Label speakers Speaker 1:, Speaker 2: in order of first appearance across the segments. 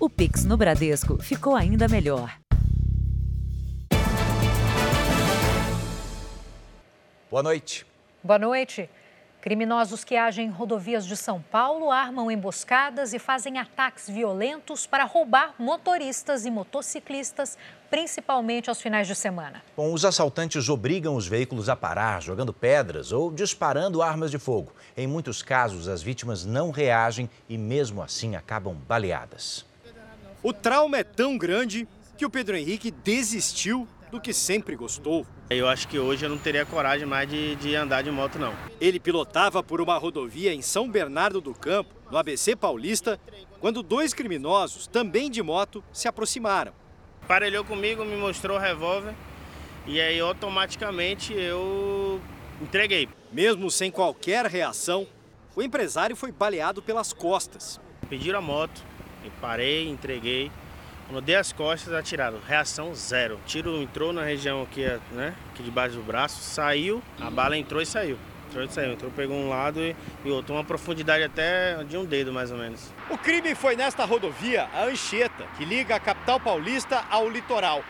Speaker 1: O Pix no Bradesco ficou ainda melhor.
Speaker 2: Boa noite.
Speaker 3: Boa noite. Criminosos que agem em rodovias de São Paulo armam emboscadas e fazem ataques violentos para roubar motoristas e motociclistas, principalmente aos finais de semana.
Speaker 2: Bom, os assaltantes obrigam os veículos a parar, jogando pedras ou disparando armas de fogo. Em muitos casos, as vítimas não reagem e, mesmo assim, acabam baleadas.
Speaker 4: O trauma é tão grande que o Pedro Henrique desistiu do que sempre gostou.
Speaker 5: Eu acho que hoje eu não teria coragem mais de, de andar de moto, não.
Speaker 4: Ele pilotava por uma rodovia em São Bernardo do Campo, no ABC Paulista, quando dois criminosos, também de moto, se aproximaram.
Speaker 5: Parelhou comigo, me mostrou o revólver e aí automaticamente eu entreguei.
Speaker 4: Mesmo sem qualquer reação, o empresário foi baleado pelas costas.
Speaker 5: Pediram a moto, eu parei, entreguei. Quando dei as costas, atiraram. Reação zero. O tiro entrou na região aqui, né? Aqui debaixo do braço, saiu, a bala entrou e saiu. Entrou e saiu. Entrou, pegou um lado e, e outro. Uma profundidade até de um dedo, mais ou menos.
Speaker 4: O crime foi nesta rodovia, a Anchieta, que liga a capital paulista ao litoral.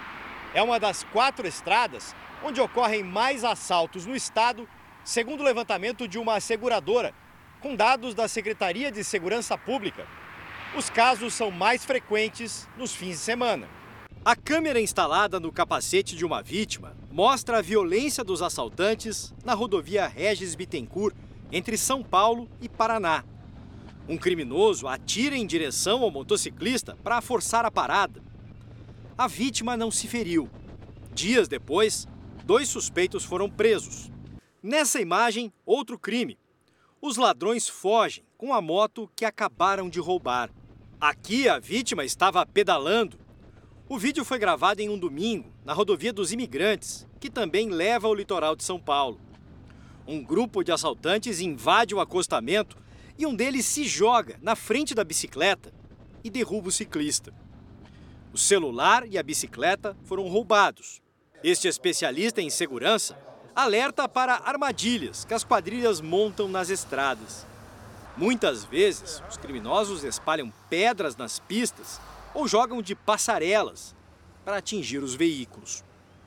Speaker 4: É uma das quatro estradas onde ocorrem mais assaltos no estado, segundo o levantamento de uma seguradora, com dados da Secretaria de Segurança Pública. Os casos são mais frequentes nos fins de semana. A câmera instalada no capacete de uma vítima mostra a violência dos assaltantes na rodovia Regis Bittencourt, entre São Paulo e Paraná. Um criminoso atira em direção ao motociclista para forçar a parada. A vítima não se feriu. Dias depois, dois suspeitos foram presos. Nessa imagem, outro crime. Os ladrões fogem com a moto que acabaram de roubar. Aqui a vítima estava pedalando. O vídeo foi gravado em um domingo, na rodovia dos Imigrantes, que também leva ao litoral de São Paulo. Um grupo de assaltantes invade o acostamento e um deles se joga na frente da bicicleta e derruba o ciclista. O celular e a bicicleta foram roubados. Este especialista em segurança alerta para armadilhas que as quadrilhas montam nas estradas. Muitas vezes, os criminosos espalham pedras nas pistas ou jogam de passarelas para atingir os veículos.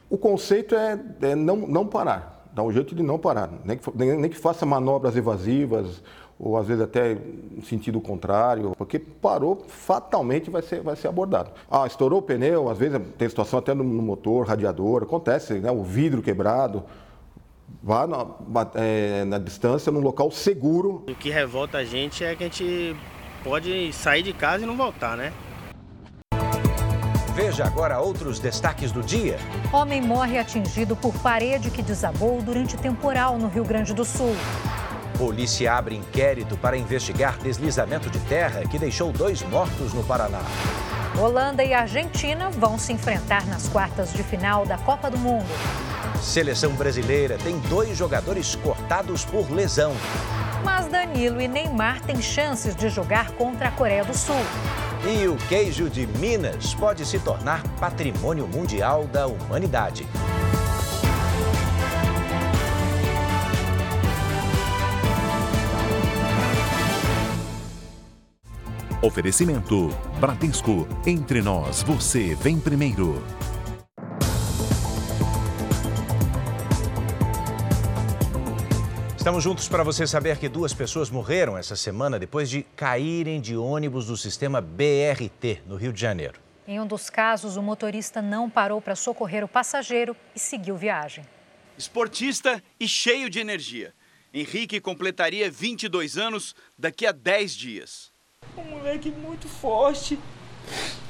Speaker 6: O conceito é, é não, não parar, dá um jeito de não parar, nem que, nem, nem que faça manobras evasivas ou às vezes até no sentido contrário, porque parou, fatalmente vai ser, vai ser abordado. Ah, estourou o pneu, às vezes tem situação até no, no motor, radiador, acontece, né? o vidro quebrado vá na, é, na distância, num local seguro.
Speaker 5: O que revolta a gente é que a gente pode sair de casa e não voltar, né?
Speaker 2: Veja agora outros destaques do dia.
Speaker 3: Homem morre atingido por parede que desabou durante temporal no Rio Grande do Sul.
Speaker 2: Polícia abre inquérito para investigar deslizamento de terra que deixou dois mortos no Paraná.
Speaker 3: Holanda e Argentina vão se enfrentar nas quartas de final da Copa do Mundo.
Speaker 2: Seleção brasileira tem dois jogadores cortados por lesão.
Speaker 3: Mas Danilo e Neymar têm chances de jogar contra a Coreia do Sul.
Speaker 2: E o queijo de Minas pode se tornar patrimônio mundial da humanidade.
Speaker 7: Oferecimento: Bradesco. Entre nós, você vem primeiro.
Speaker 2: Estamos juntos para você saber que duas pessoas morreram essa semana depois de caírem de ônibus do sistema BRT no Rio de Janeiro.
Speaker 3: Em um dos casos, o motorista não parou para socorrer o passageiro e seguiu viagem.
Speaker 8: Esportista e cheio de energia. Henrique completaria 22 anos daqui a 10 dias.
Speaker 9: Um moleque muito forte,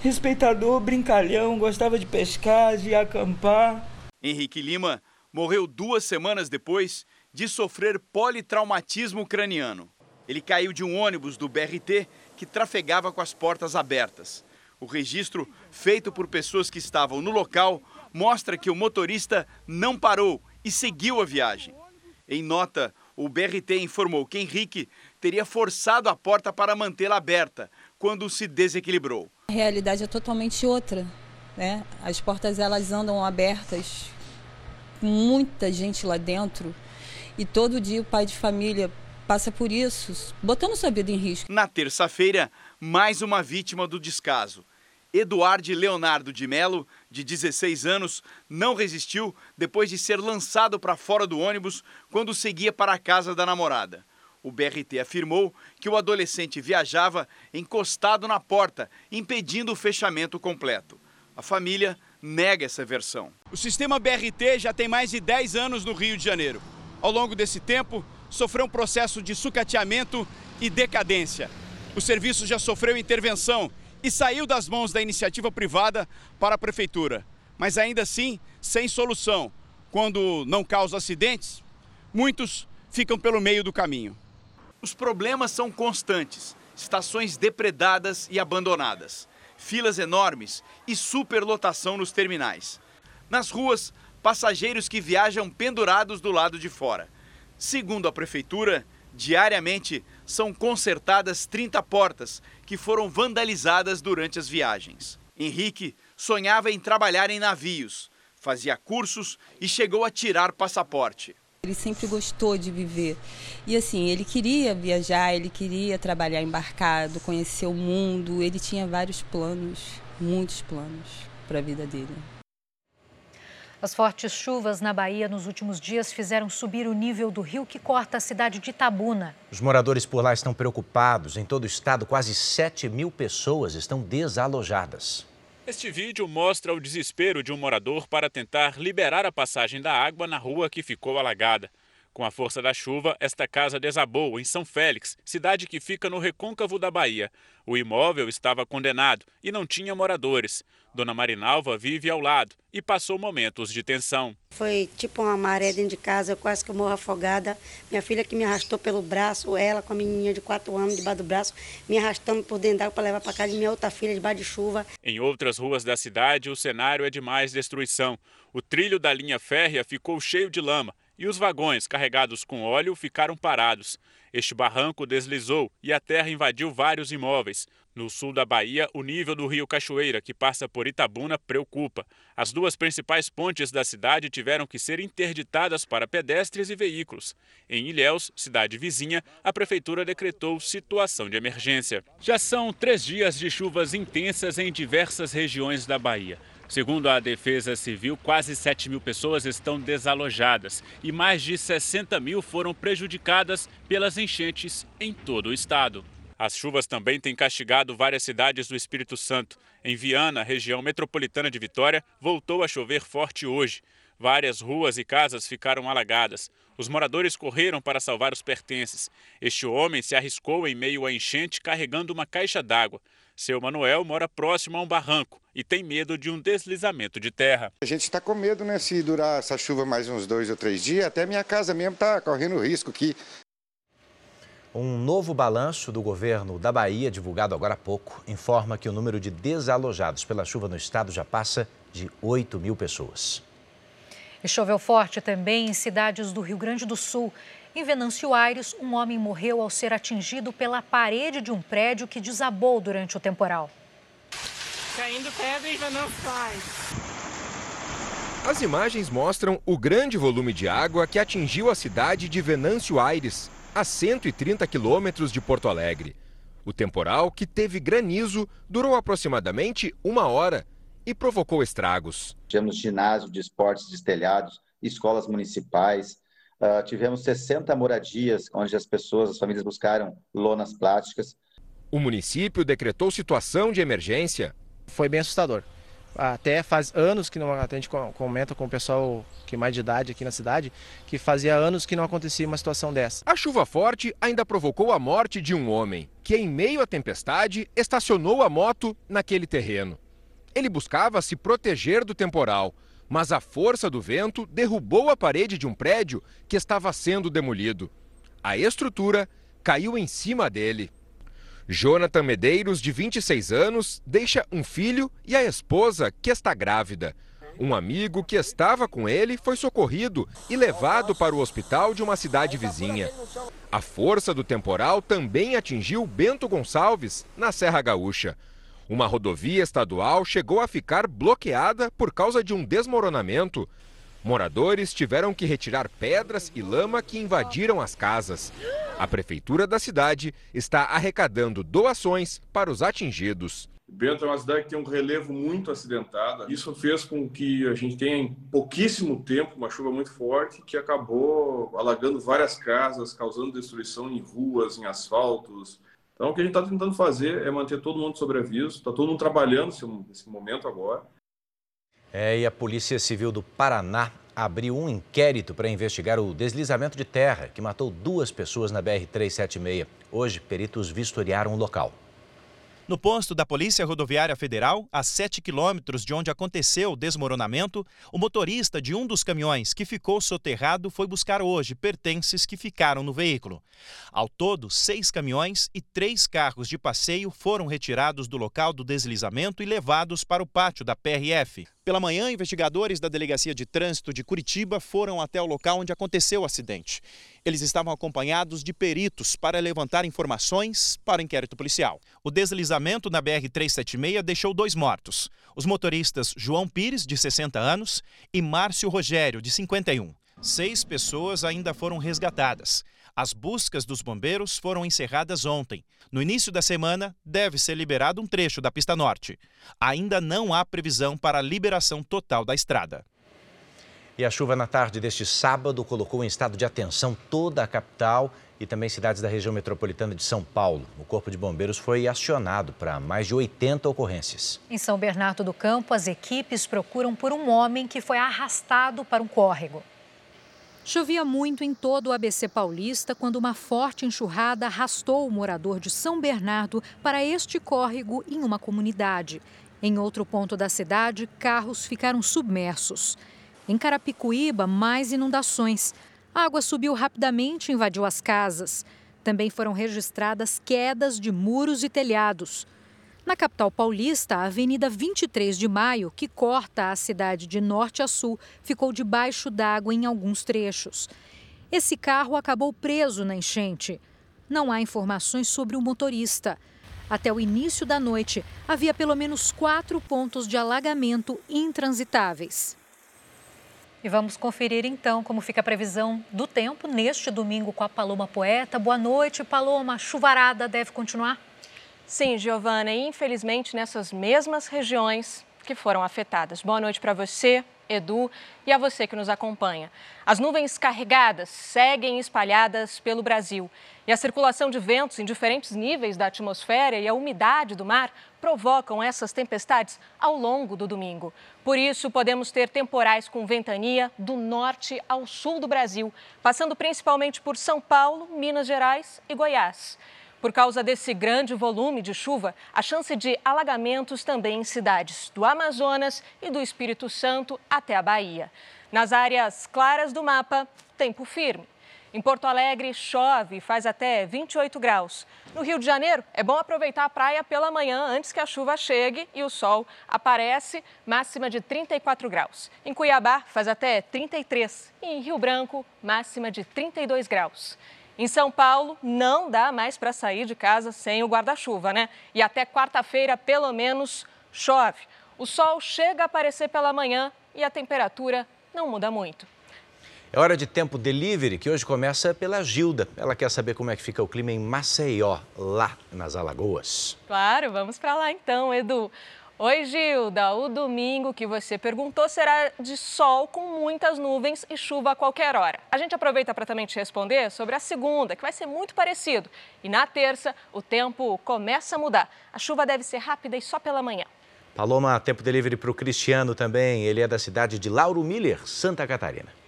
Speaker 9: respeitador, brincalhão, gostava de pescar, de acampar.
Speaker 8: Henrique Lima morreu duas semanas depois de sofrer politraumatismo craniano. Ele caiu de um ônibus do BRT que trafegava com as portas abertas. O registro, feito por pessoas que estavam no local, mostra que o motorista não parou e seguiu a viagem. Em nota, o BRT informou que Henrique teria forçado a porta para mantê-la aberta quando se desequilibrou.
Speaker 10: A realidade é totalmente outra. Né? As portas elas andam abertas, muita gente lá dentro. E todo dia o pai de família passa por isso, botando sua vida em risco.
Speaker 8: Na terça-feira, mais uma vítima do descaso. Eduardo Leonardo de Melo, de 16 anos, não resistiu depois de ser lançado para fora do ônibus quando seguia para a casa da namorada. O BRT afirmou que o adolescente viajava encostado na porta, impedindo o fechamento completo. A família nega essa versão. O sistema BRT já tem mais de 10 anos no Rio de Janeiro. Ao longo desse tempo, sofreu um processo de sucateamento e decadência. O serviço já sofreu intervenção e saiu das mãos da iniciativa privada para a prefeitura. Mas ainda assim, sem solução. Quando não causa acidentes, muitos ficam pelo meio do caminho. Os problemas são constantes: estações depredadas e abandonadas, filas enormes e superlotação nos terminais. Nas ruas, passageiros que viajam pendurados do lado de fora. Segundo a prefeitura, diariamente são consertadas 30 portas que foram vandalizadas durante as viagens. Henrique sonhava em trabalhar em navios, fazia cursos e chegou a tirar passaporte.
Speaker 10: Ele sempre gostou de viver. E assim, ele queria viajar, ele queria trabalhar embarcado, conhecer o mundo, ele tinha vários planos, muitos planos para a vida dele.
Speaker 3: As fortes chuvas na Bahia nos últimos dias fizeram subir o nível do rio que corta a cidade de Itabuna.
Speaker 2: Os moradores por lá estão preocupados. Em todo o estado, quase 7 mil pessoas estão desalojadas.
Speaker 11: Este vídeo mostra o desespero de um morador para tentar liberar a passagem da água na rua que ficou alagada. Com a força da chuva, esta casa desabou em São Félix, cidade que fica no recôncavo da Bahia. O imóvel estava condenado e não tinha moradores. Dona Marinalva vive ao lado e passou momentos de tensão.
Speaker 12: Foi tipo uma maré dentro de casa, eu quase que eu morro afogada. Minha filha que me arrastou pelo braço, ela com a menininha de 4 anos debaixo do braço, me arrastando por dentro d'água para levar para casa de minha outra filha debaixo de chuva.
Speaker 11: Em outras ruas da cidade, o cenário é de mais destruição. O trilho da linha férrea ficou cheio de lama e os vagões carregados com óleo ficaram parados. Este barranco deslizou e a terra invadiu vários imóveis. No sul da Bahia, o nível do rio Cachoeira, que passa por Itabuna, preocupa. As duas principais pontes da cidade tiveram que ser interditadas para pedestres e veículos. Em Ilhéus, cidade vizinha, a prefeitura decretou situação de emergência. Já são três dias de chuvas intensas em diversas regiões da Bahia. Segundo a Defesa Civil, quase 7 mil pessoas estão desalojadas e mais de 60 mil foram prejudicadas pelas enchentes em todo o estado. As chuvas também têm castigado várias cidades do Espírito Santo. Em Viana, região metropolitana de Vitória, voltou a chover forte hoje. Várias ruas e casas ficaram alagadas. Os moradores correram para salvar os pertences. Este homem se arriscou em meio à enchente carregando uma caixa d'água. Seu Manuel mora próximo a um barranco e tem medo de um deslizamento de terra.
Speaker 13: A gente está com medo, né? Se durar essa chuva mais uns dois ou três dias, até minha casa mesmo está correndo risco aqui.
Speaker 2: Um novo balanço do governo da Bahia, divulgado agora há pouco, informa que o número de desalojados pela chuva no estado já passa de 8 mil pessoas.
Speaker 3: E choveu forte também em cidades do Rio Grande do Sul. Em Venâncio Aires, um homem morreu ao ser atingido pela parede de um prédio que desabou durante o temporal.
Speaker 14: Caindo pedra em Venâncio Aires.
Speaker 15: As imagens mostram o grande volume de água que atingiu a cidade de Venâncio Aires, a 130 quilômetros de Porto Alegre. O temporal, que teve granizo, durou aproximadamente uma hora e provocou estragos.
Speaker 16: Tivemos ginásio de esportes destelhados, escolas municipais, Uh, tivemos 60 moradias onde as pessoas, as famílias buscaram lonas plásticas.
Speaker 15: O município decretou situação de emergência.
Speaker 17: Foi bem assustador. Até faz anos que não, a gente comenta com o pessoal que é mais de idade aqui na cidade, que fazia anos que não acontecia uma situação dessa.
Speaker 15: A chuva forte ainda provocou a morte de um homem, que em meio à tempestade estacionou a moto naquele terreno. Ele buscava se proteger do temporal, mas a força do vento derrubou a parede de um prédio que estava sendo demolido. A estrutura caiu em cima dele. Jonathan Medeiros, de 26 anos, deixa um filho e a esposa, que está grávida. Um amigo que estava com ele foi socorrido e levado para o hospital de uma cidade vizinha. A força do temporal também atingiu Bento Gonçalves, na Serra Gaúcha. Uma rodovia estadual chegou a ficar bloqueada por causa de um desmoronamento. Moradores tiveram que retirar pedras e lama que invadiram as casas. A prefeitura da cidade está arrecadando doações para os atingidos.
Speaker 18: Bento é uma cidade que tem um relevo muito acidentada. Isso fez com que a gente tenha em pouquíssimo tempo uma chuva muito forte que acabou alagando várias casas, causando destruição em ruas, em asfaltos. Então, o que a gente está tentando fazer é manter todo mundo sobre aviso. Está todo mundo trabalhando nesse momento agora.
Speaker 2: É, e a Polícia Civil do Paraná abriu um inquérito para investigar o deslizamento de terra que matou duas pessoas na BR-376. Hoje, peritos vistoriaram o local.
Speaker 19: No posto da Polícia Rodoviária Federal, a 7 quilômetros de onde aconteceu o desmoronamento, o motorista de um dos caminhões que ficou soterrado foi buscar hoje pertences que ficaram no veículo. Ao todo, seis caminhões e três carros de passeio foram retirados do local do deslizamento e levados para o pátio da PRF. Pela manhã, investigadores da Delegacia de Trânsito de Curitiba foram até o local onde aconteceu o acidente. Eles estavam acompanhados de peritos para levantar informações para o inquérito policial. O deslizamento na BR-376 deixou dois mortos: os motoristas João Pires, de 60 anos, e Márcio Rogério, de 51. Seis pessoas ainda foram resgatadas. As buscas dos bombeiros foram encerradas ontem. No início da semana, deve ser liberado um trecho da pista norte. Ainda não há previsão para a liberação total da estrada.
Speaker 2: E a chuva na tarde deste sábado colocou em estado de atenção toda a capital e também cidades da região metropolitana de São Paulo. O Corpo de Bombeiros foi acionado para mais de 80 ocorrências.
Speaker 3: Em São Bernardo do Campo, as equipes procuram por um homem que foi arrastado para um córrego. Chovia muito em todo o ABC paulista quando uma forte enxurrada arrastou o morador de São Bernardo para este córrego em uma comunidade. Em outro ponto da cidade, carros ficaram submersos. Em Carapicuíba, mais inundações. A água subiu rapidamente e invadiu as casas. Também foram registradas quedas de muros e telhados. Na capital paulista, a Avenida 23 de Maio, que corta a cidade de norte a sul, ficou debaixo d'água em alguns trechos. Esse carro acabou preso na enchente. Não há informações sobre o motorista. Até o início da noite, havia pelo menos quatro pontos de alagamento intransitáveis. E vamos conferir então como fica a previsão do tempo neste domingo com a Paloma Poeta. Boa noite, Paloma. Chuvarada deve continuar?
Speaker 20: Sim, Giovana, infelizmente nessas mesmas regiões que foram afetadas. Boa noite para você, Edu, e a você que nos acompanha. As nuvens carregadas seguem espalhadas pelo Brasil e a circulação de ventos em diferentes níveis da atmosfera e a umidade do mar provocam essas tempestades ao longo do domingo. Por isso, podemos ter temporais com ventania do norte ao sul do Brasil, passando principalmente por São Paulo, Minas Gerais e Goiás. Por causa desse grande volume de chuva, a chance de alagamentos também em cidades do Amazonas e do Espírito Santo até a Bahia. Nas áreas claras do mapa, tempo firme. Em Porto Alegre, chove e faz até 28 graus. No Rio de Janeiro, é bom aproveitar a praia pela manhã antes que a chuva chegue e o sol aparece, máxima de 34 graus. Em Cuiabá, faz até 33. E em Rio Branco, máxima de 32 graus. Em São Paulo, não dá mais para sair de casa sem o guarda-chuva, né? E até quarta-feira, pelo menos, chove. O sol chega a aparecer pela manhã e a temperatura não muda muito.
Speaker 2: É hora de tempo delivery, que hoje começa pela Gilda. Ela quer saber como é que fica o clima em Maceió, lá nas Alagoas.
Speaker 20: Claro, vamos para lá então, Edu. Oi, Gilda. O domingo que você perguntou será de sol com muitas nuvens e chuva a qualquer hora. A gente aproveita para também te responder sobre a segunda, que vai ser muito parecido. E na terça, o tempo começa a mudar. A chuva deve ser rápida e só pela manhã.
Speaker 2: Paloma, tempo delivery para o Cristiano também. Ele é da cidade de Lauro Miller, Santa Catarina.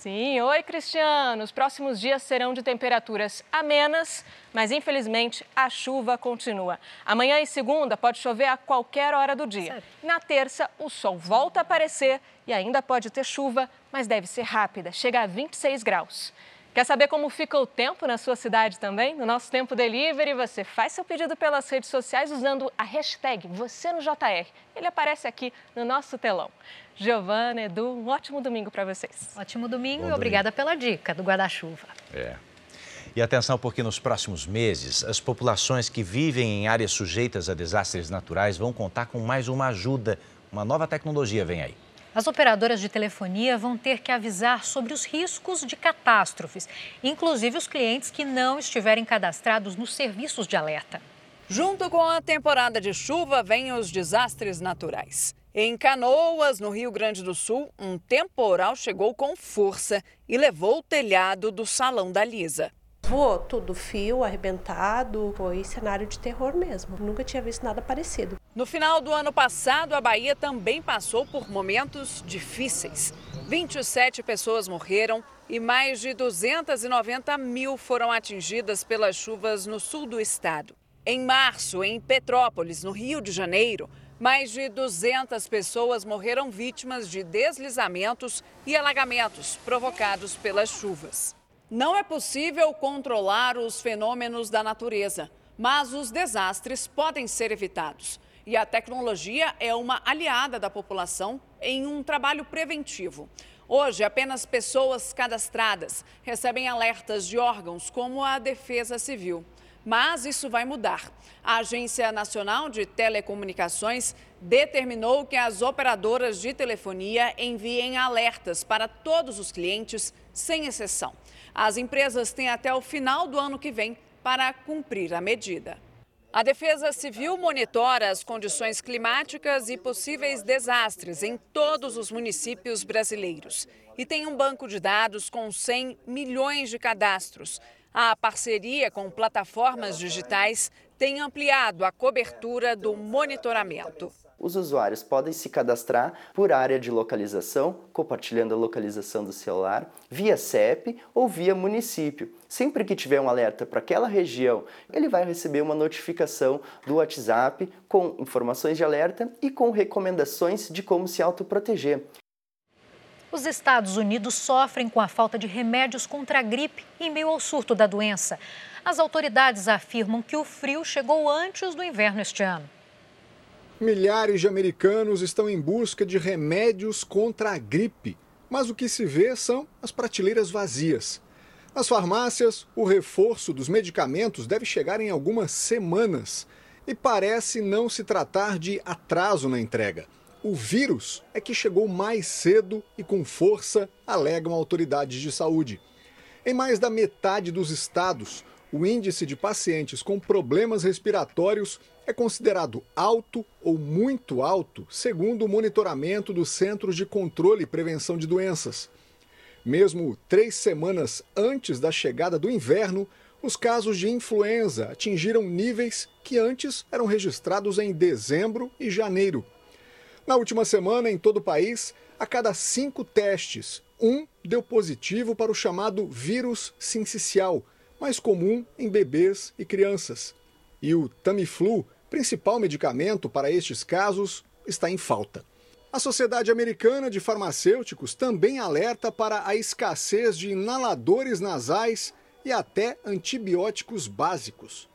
Speaker 20: Sim, oi Cristiano. Os próximos dias serão de temperaturas amenas, mas infelizmente a chuva continua. Amanhã e segunda pode chover a qualquer hora do dia. Sério? Na terça, o sol volta a aparecer e ainda pode ter chuva, mas deve ser rápida, chega a 26 graus. Quer saber como fica o tempo na sua cidade também? No nosso Tempo Delivery, você faz seu pedido pelas redes sociais usando a hashtag Você no JR. Ele aparece aqui no nosso telão. Giovana, Edu, um ótimo domingo para vocês.
Speaker 3: Ótimo domingo Bom e obrigada pela dica do guarda-chuva.
Speaker 2: É. E atenção, porque nos próximos meses, as populações que vivem em áreas sujeitas a desastres naturais vão contar com mais uma ajuda. Uma nova tecnologia vem aí.
Speaker 3: As operadoras de telefonia vão ter que avisar sobre os riscos de catástrofes, inclusive os clientes que não estiverem cadastrados nos serviços de alerta.
Speaker 21: Junto com a temporada de chuva, vêm os desastres naturais. Em Canoas, no Rio Grande do Sul, um temporal chegou com força e levou o telhado do salão da Lisa.
Speaker 22: Tudo, fio arrebentado, foi cenário de terror mesmo. Nunca tinha visto nada parecido.
Speaker 21: No final do ano passado, a Bahia também passou por momentos difíceis. 27 pessoas morreram e mais de 290 mil foram atingidas pelas chuvas no sul do estado. Em março, em Petrópolis, no Rio de Janeiro, mais de 200 pessoas morreram vítimas de deslizamentos e alagamentos provocados pelas chuvas. Não é possível controlar os fenômenos da natureza, mas os desastres podem ser evitados. E a tecnologia é uma aliada da população em um trabalho preventivo. Hoje, apenas pessoas cadastradas recebem alertas de órgãos como a Defesa Civil. Mas isso vai mudar. A Agência Nacional de Telecomunicações determinou que as operadoras de telefonia enviem alertas para todos os clientes, sem exceção. As empresas têm até o final do ano que vem para cumprir a medida. A Defesa Civil monitora as condições climáticas e possíveis desastres em todos os municípios brasileiros e tem um banco de dados com 100 milhões de cadastros. A parceria com plataformas digitais tem ampliado a cobertura do monitoramento
Speaker 23: os usuários podem se cadastrar por área de localização, compartilhando a localização do celular, via CEP ou via município. Sempre que tiver um alerta para aquela região, ele vai receber uma notificação do WhatsApp com informações de alerta e com recomendações de como se autoproteger.
Speaker 3: Os Estados Unidos sofrem com a falta de remédios contra a gripe em meio ao surto da doença. As autoridades afirmam que o frio chegou antes do inverno este ano.
Speaker 24: Milhares de americanos estão em busca de remédios contra a gripe, mas o que se vê são as prateleiras vazias. Nas farmácias, o reforço dos medicamentos deve chegar em algumas semanas e parece não se tratar de atraso na entrega. O vírus é que chegou mais cedo e com força, alegam autoridades de saúde. Em mais da metade dos estados, o índice de pacientes com problemas respiratórios é considerado alto ou muito alto, segundo o monitoramento dos Centros de Controle e Prevenção de Doenças. Mesmo três semanas antes da chegada do inverno, os casos de influenza atingiram níveis que antes eram registrados em dezembro e janeiro. Na última semana, em todo o país, a cada cinco testes, um deu positivo para o chamado vírus sincicial, mais comum em bebês e crianças. E o Tamiflu, principal medicamento para estes casos, está em falta. A Sociedade Americana de Farmacêuticos também alerta para a escassez de inaladores nasais e até antibióticos básicos.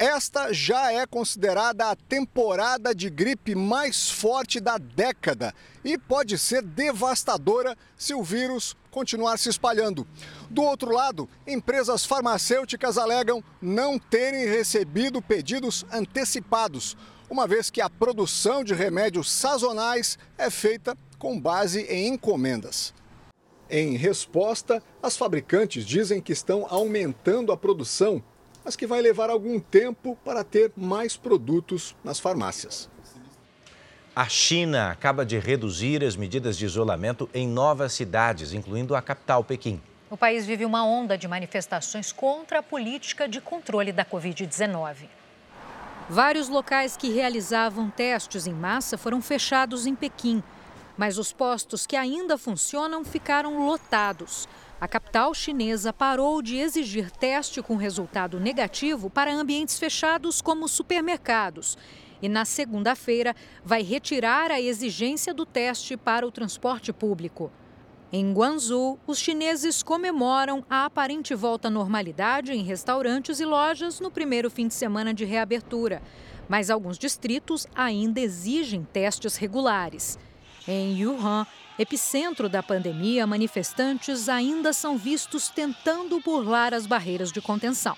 Speaker 24: Esta já é considerada a temporada de gripe mais forte da década e pode ser devastadora se o vírus continuar se espalhando. Do outro lado, empresas farmacêuticas alegam não terem recebido pedidos antecipados, uma vez que a produção de remédios sazonais é feita com base em encomendas. Em resposta, as fabricantes dizem que estão aumentando a produção mas que vai levar algum tempo para ter mais produtos nas farmácias.
Speaker 2: A China acaba de reduzir as medidas de isolamento em novas cidades, incluindo a capital, Pequim.
Speaker 3: O país vive uma onda de manifestações contra a política de controle da Covid-19. Vários locais que realizavam testes em massa foram fechados em Pequim, mas os postos que ainda funcionam ficaram lotados. A capital chinesa parou de exigir teste com resultado negativo para ambientes fechados como supermercados. E na segunda-feira vai retirar a exigência do teste para o transporte público. Em Guangzhou, os chineses comemoram a aparente volta à normalidade em restaurantes e lojas no primeiro fim de semana de reabertura. Mas alguns distritos ainda exigem testes regulares. Em Wuhan, epicentro da pandemia, manifestantes ainda são vistos tentando burlar as barreiras de contenção.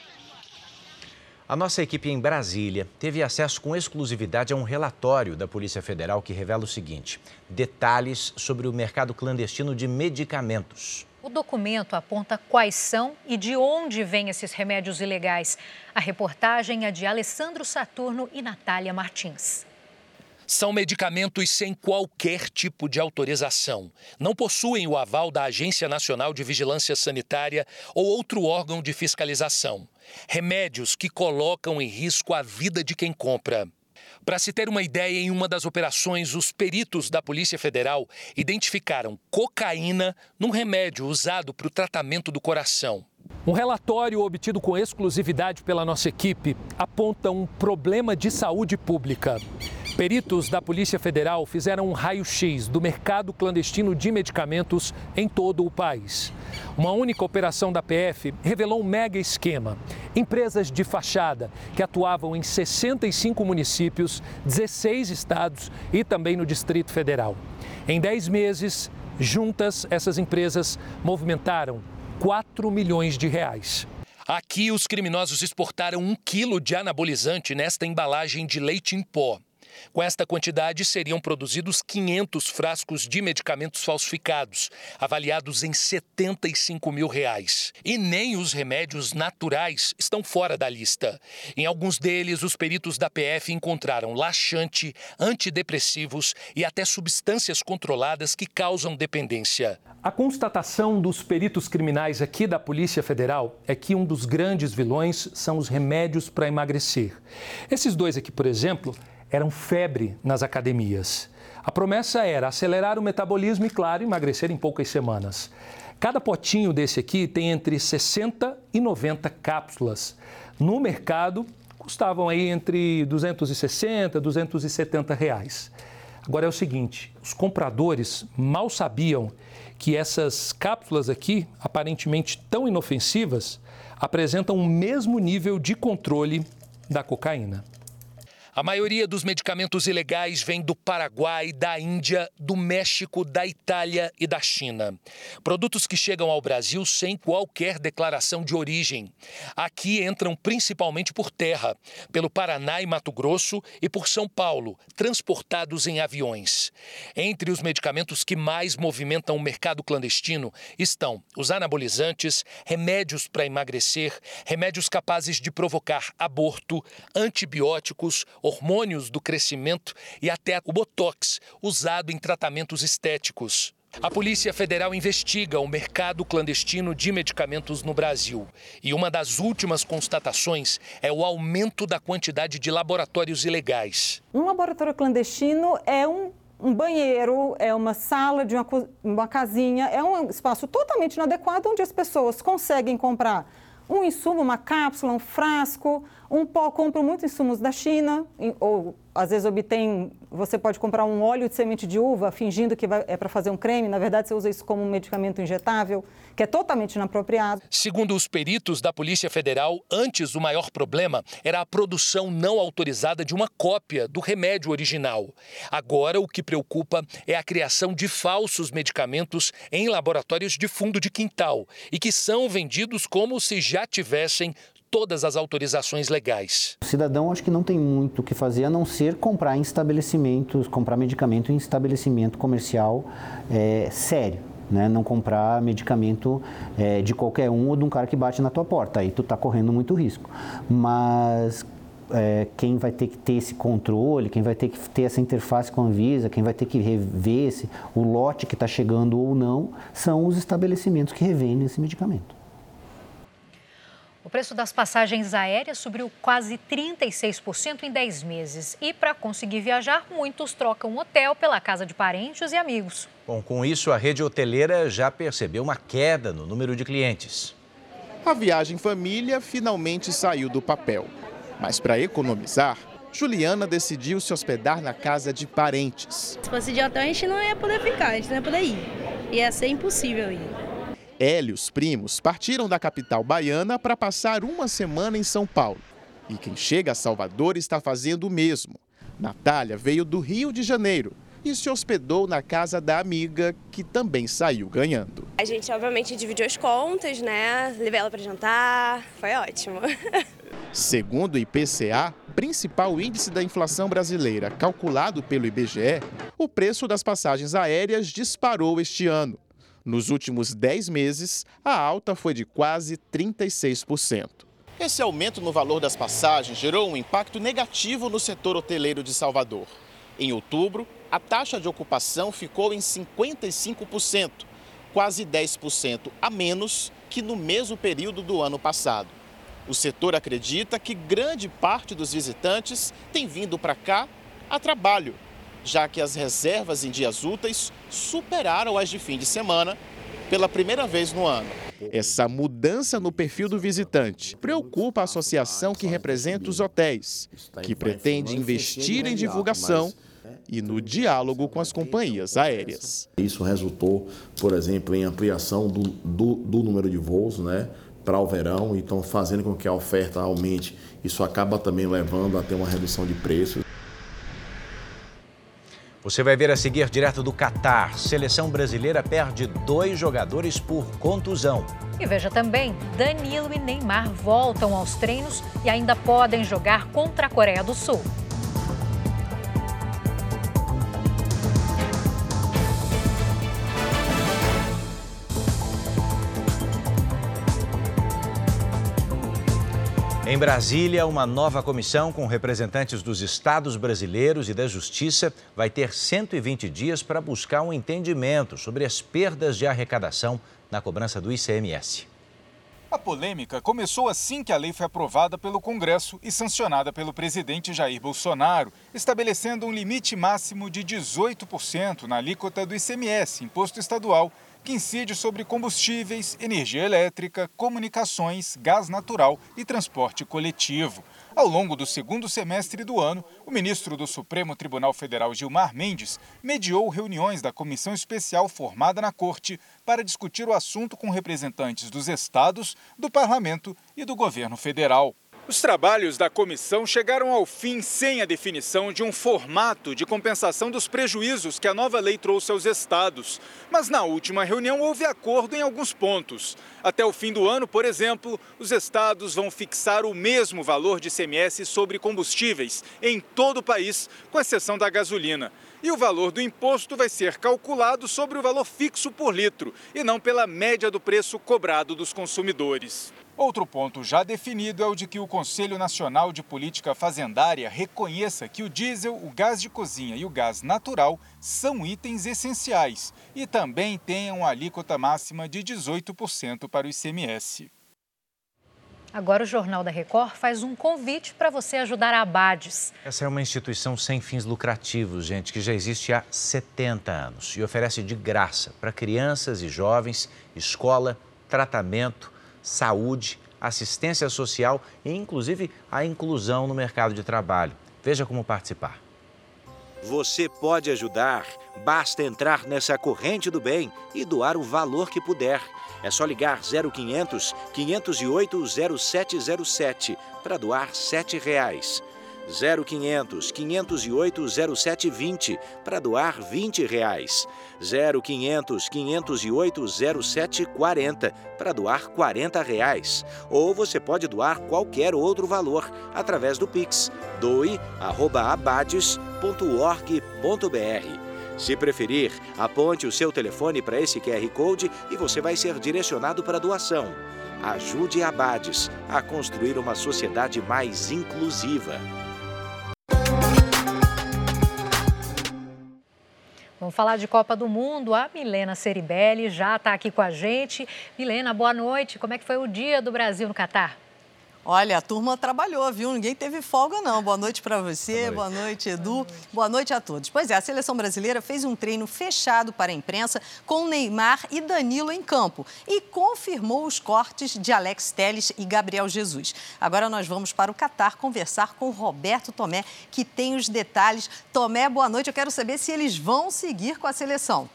Speaker 2: A nossa equipe em Brasília teve acesso com exclusividade a um relatório da Polícia Federal que revela o seguinte: detalhes sobre o mercado clandestino de medicamentos.
Speaker 3: O documento aponta quais são e de onde vêm esses remédios ilegais. A reportagem é de Alessandro Saturno e Natália Martins.
Speaker 25: São medicamentos sem qualquer tipo de autorização. Não possuem o aval da Agência Nacional de Vigilância Sanitária ou outro órgão de fiscalização. Remédios que colocam em risco a vida de quem compra. Para se ter uma ideia, em uma das operações, os peritos da Polícia Federal identificaram cocaína num remédio usado para o tratamento do coração. Um relatório obtido com exclusividade pela nossa equipe aponta um problema de saúde pública. Peritos da Polícia Federal fizeram um raio-x do mercado clandestino de medicamentos em todo o país. Uma única operação da PF revelou um mega esquema. Empresas de fachada que atuavam em 65 municípios, 16 estados e também no Distrito Federal. Em 10 meses, juntas, essas empresas movimentaram 4 milhões de reais. Aqui, os criminosos exportaram um quilo de anabolizante nesta embalagem de leite em pó. Com esta quantidade, seriam produzidos 500 frascos de medicamentos falsificados, avaliados em 75 mil reais. E nem os remédios naturais estão fora da lista. Em alguns deles, os peritos da PF encontraram laxante, antidepressivos e até substâncias controladas que causam dependência. A constatação dos peritos criminais aqui da Polícia Federal é que um dos grandes vilões são os remédios para emagrecer. Esses dois aqui, por exemplo, eram febre nas academias. A promessa era acelerar o metabolismo e, claro, emagrecer em poucas semanas. Cada potinho desse aqui tem entre 60 e 90 cápsulas. No mercado, custavam aí entre 260 e 270 reais. Agora é o seguinte, os compradores mal sabiam que essas cápsulas aqui, aparentemente tão inofensivas, apresentam o mesmo nível de controle da cocaína. A maioria dos medicamentos ilegais vem do Paraguai, da Índia, do México, da Itália e da China. Produtos que chegam ao Brasil sem qualquer declaração de origem. Aqui entram principalmente por terra, pelo Paraná e Mato Grosso e por São Paulo, transportados em aviões. Entre os medicamentos que mais movimentam o mercado clandestino estão os anabolizantes, remédios para emagrecer, remédios capazes de provocar aborto, antibióticos hormônios do crescimento e até o botox, usado em tratamentos estéticos. A Polícia Federal investiga o mercado clandestino de medicamentos no Brasil. E uma das últimas constatações é o aumento da quantidade de laboratórios ilegais.
Speaker 26: Um laboratório clandestino é um, um banheiro, é uma sala de uma, uma casinha, é um espaço totalmente inadequado onde as pessoas conseguem comprar um insumo, uma cápsula, um frasco, um pó. Compro muitos insumos da China, ou às vezes obtém, você pode comprar um óleo de semente de uva fingindo que vai, é para fazer um creme, na verdade você usa isso como um medicamento injetável, que é totalmente inapropriado.
Speaker 25: Segundo os peritos da Polícia Federal, antes o maior problema era a produção não autorizada de uma cópia do remédio original. Agora o que preocupa é a criação de falsos medicamentos em laboratórios de fundo de quintal e que são vendidos como se já tivessem todas as autorizações legais.
Speaker 27: O cidadão acho que não tem muito o que fazer a não ser comprar em estabelecimentos, comprar medicamento em estabelecimento comercial é, sério. Né? Não comprar medicamento é, de qualquer um ou de um cara que bate na tua porta. Aí tu está correndo muito risco. Mas é, quem vai ter que ter esse controle, quem vai ter que ter essa interface com a Anvisa, quem vai ter que rever se o lote que está chegando ou não, são os estabelecimentos que revendem esse medicamento.
Speaker 3: O preço das passagens aéreas subiu quase 36% em 10 meses. E para conseguir viajar, muitos trocam hotel pela casa de parentes e amigos.
Speaker 2: Bom, com isso, a rede hoteleira já percebeu uma queda no número de clientes.
Speaker 28: A viagem família finalmente saiu do papel. Mas para economizar, Juliana decidiu se hospedar na casa de parentes.
Speaker 29: Se fosse de hotel, a gente não ia poder ficar, a gente não ia poder ir. Ia ser impossível ir.
Speaker 28: Hélio e os primos partiram da capital baiana para passar uma semana em São Paulo. E quem chega a Salvador está fazendo o mesmo. Natália veio do Rio de Janeiro e se hospedou na casa da amiga, que também saiu ganhando.
Speaker 30: A gente, obviamente, dividiu as contas, né? Levei ela para jantar, foi ótimo.
Speaker 28: Segundo o IPCA, principal índice da inflação brasileira calculado pelo IBGE, o preço das passagens aéreas disparou este ano. Nos últimos 10 meses, a alta foi de quase 36%. Esse aumento no valor das passagens gerou um impacto negativo no setor hoteleiro de Salvador. Em outubro, a taxa de ocupação ficou em 55%, quase 10% a menos que no mesmo período do ano passado. O setor acredita que grande parte dos visitantes tem vindo para cá a trabalho, já que as reservas em dias úteis superaram as de fim de semana pela primeira vez no ano. Essa mudança no perfil do visitante preocupa a associação que representa os hotéis, que pretende investir em divulgação e no diálogo com as companhias aéreas.
Speaker 31: Isso resultou, por exemplo, em ampliação do, do, do número de voos, né? para o verão, então fazendo com que a oferta aumente. Isso acaba também levando a ter uma redução de preço.
Speaker 2: Você vai ver a seguir direto do Catar. Seleção brasileira perde dois jogadores por contusão.
Speaker 3: E veja também, Danilo e Neymar voltam aos treinos e ainda podem jogar contra a Coreia do Sul.
Speaker 2: Em Brasília, uma nova comissão com representantes dos estados brasileiros e da Justiça vai ter 120 dias para buscar um entendimento sobre as perdas de arrecadação na cobrança do ICMS.
Speaker 32: A polêmica começou assim que a lei foi aprovada pelo Congresso e sancionada pelo presidente Jair Bolsonaro, estabelecendo um limite máximo de 18% na alíquota do ICMS, imposto estadual, que incide sobre combustíveis, energia elétrica, comunicações, gás natural e transporte coletivo. Ao longo do segundo semestre do ano, o ministro do Supremo Tribunal Federal, Gilmar Mendes, mediou reuniões da comissão especial formada na Corte para discutir o assunto com representantes dos estados, do parlamento e do governo federal. Os trabalhos da comissão chegaram ao fim sem a definição de um formato de compensação dos prejuízos que a nova lei trouxe aos estados. Mas na última reunião houve acordo em alguns pontos. Até o fim do ano, por exemplo, os estados vão fixar o mesmo valor de CMS sobre combustíveis em todo o país, com exceção da gasolina. E o valor do imposto vai ser calculado sobre o valor fixo por litro e não pela média do preço cobrado dos consumidores. Outro ponto já definido é o de que o Conselho Nacional de Política Fazendária reconheça que o diesel, o gás de cozinha e o gás natural são itens essenciais e também tenham uma alíquota máxima de 18% para o ICMS.
Speaker 3: Agora o Jornal da Record faz um convite para você ajudar a Abades.
Speaker 2: Essa é uma instituição sem fins lucrativos, gente, que já existe há 70 anos e oferece de graça para crianças e jovens escola, tratamento, saúde, assistência social e, inclusive, a inclusão no mercado de trabalho. Veja como participar.
Speaker 33: Você pode ajudar. Basta entrar nessa corrente do bem e doar o valor que puder. É só ligar 0500 508 0707 para doar 7 reais. 0500 508 0720 para doar 20 reais. 0500 508 0740 para doar 40 reais. Ou você pode doar qualquer outro valor através do Pix doe@abades.org.br. Se preferir, aponte o seu telefone para esse QR Code e você vai ser direcionado para a doação. Ajude a Abades a construir uma sociedade mais inclusiva.
Speaker 3: Vamos falar de Copa do Mundo. A Milena Ceribelli já está aqui com a gente. Milena, boa noite. Como é que foi o dia do Brasil no Catar?
Speaker 34: Olha, a turma trabalhou, viu? Ninguém teve folga, não. Boa noite para você, boa noite. boa noite, Edu. Boa noite. boa noite. a todos. Pois é, a seleção brasileira fez um treino fechado para a imprensa com Neymar e Danilo em campo e confirmou os cortes de Alex Telles e Gabriel Jesus. Agora nós vamos para o Catar conversar com Roberto Tomé, que tem os detalhes. Tomé, boa noite. Eu quero saber se eles vão seguir com a seleção.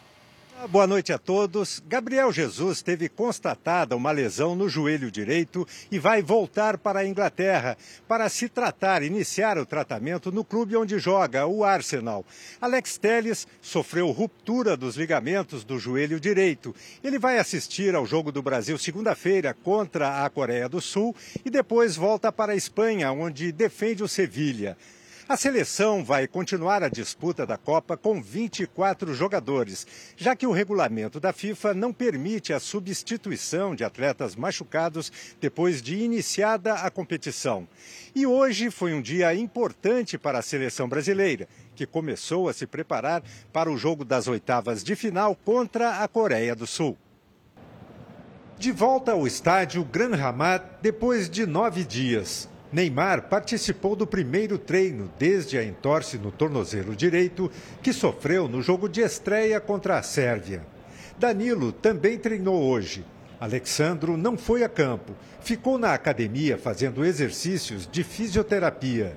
Speaker 35: Boa noite a todos. Gabriel Jesus teve constatada uma lesão no joelho direito e vai voltar para a Inglaterra para se tratar, iniciar o tratamento no clube onde joga, o Arsenal. Alex Telles sofreu ruptura dos ligamentos do joelho direito. Ele vai assistir ao jogo do Brasil segunda-feira contra a Coreia do Sul e depois volta para a Espanha, onde defende o Sevilha. A seleção vai continuar a disputa da Copa com 24 jogadores, já que o regulamento da FIFA não permite a substituição de atletas machucados depois de iniciada a competição. E hoje foi um dia importante para a seleção brasileira, que começou a se preparar para o jogo das oitavas de final contra a Coreia do Sul. De volta ao estádio Gran Hamad depois de nove dias. Neymar participou do primeiro treino desde a entorse no tornozelo direito que sofreu no jogo de estreia contra a Sérvia. Danilo também treinou hoje. Alexandro não foi a campo, ficou na academia fazendo exercícios de fisioterapia.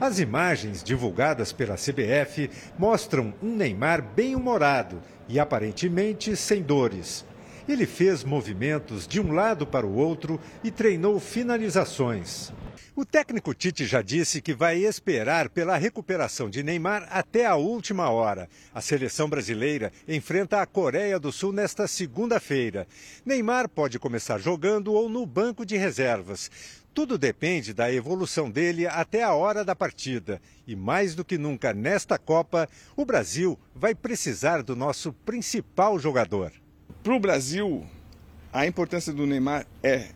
Speaker 35: As imagens divulgadas pela CBF mostram um Neymar bem-humorado e aparentemente sem dores. Ele fez movimentos de um lado para o outro e treinou finalizações. O técnico Tite já disse que vai esperar pela recuperação de Neymar até a última hora. A seleção brasileira enfrenta a Coreia do Sul nesta segunda-feira. Neymar pode começar jogando ou no banco de reservas. Tudo depende da evolução dele até a hora da partida. E mais do que nunca nesta Copa, o Brasil vai precisar do nosso principal jogador.
Speaker 36: Para o Brasil, a importância do Neymar é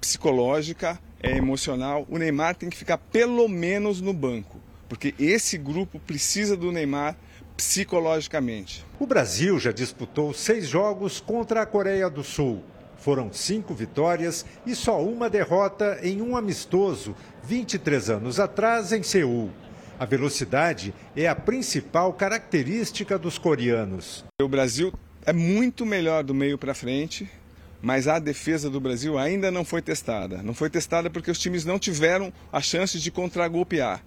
Speaker 36: psicológica é emocional, o Neymar tem que ficar pelo menos no banco, porque esse grupo precisa do Neymar psicologicamente.
Speaker 35: O Brasil já disputou seis jogos contra a Coreia do Sul. Foram cinco vitórias e só uma derrota em um amistoso, 23 anos atrás, em Seul. A velocidade é a principal característica dos coreanos.
Speaker 36: O Brasil é muito melhor do meio para frente, mas a defesa do Brasil ainda não foi testada. Não foi testada porque os times não tiveram a chance de contragolpear.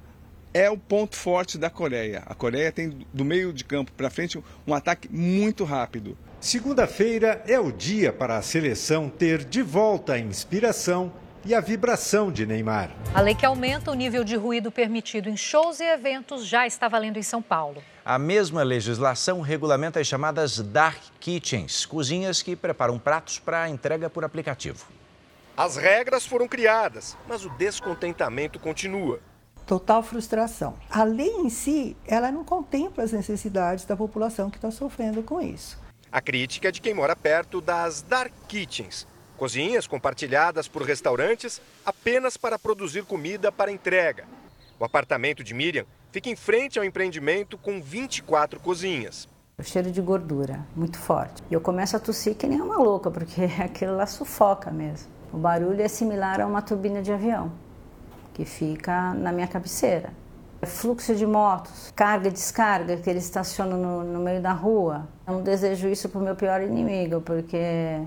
Speaker 36: É o ponto forte da Coreia. A Coreia tem do meio de campo para frente um ataque muito rápido.
Speaker 35: Segunda-feira é o dia para a seleção ter de volta a inspiração e a vibração de Neymar.
Speaker 3: A lei que aumenta o nível de ruído permitido em shows e eventos já está valendo em São Paulo.
Speaker 2: A mesma legislação regulamenta as chamadas dark kitchens, cozinhas que preparam pratos para entrega por aplicativo.
Speaker 15: As regras foram criadas, mas o descontentamento continua.
Speaker 37: Total frustração. A lei em si, ela não contempla as necessidades da população que está sofrendo com isso.
Speaker 15: A crítica é de quem mora perto das dark kitchens, cozinhas compartilhadas por restaurantes apenas para produzir comida para entrega. O apartamento de Miriam fica em frente ao empreendimento com 24 cozinhas.
Speaker 38: O cheiro de gordura, muito forte. E eu começo a tossir que nem uma louca, porque aquilo lá sufoca mesmo. O barulho é similar a uma turbina de avião, que fica na minha cabeceira. Fluxo de motos, carga e descarga que eles estacionam no, no meio da rua. Eu não desejo isso para o meu pior inimigo, porque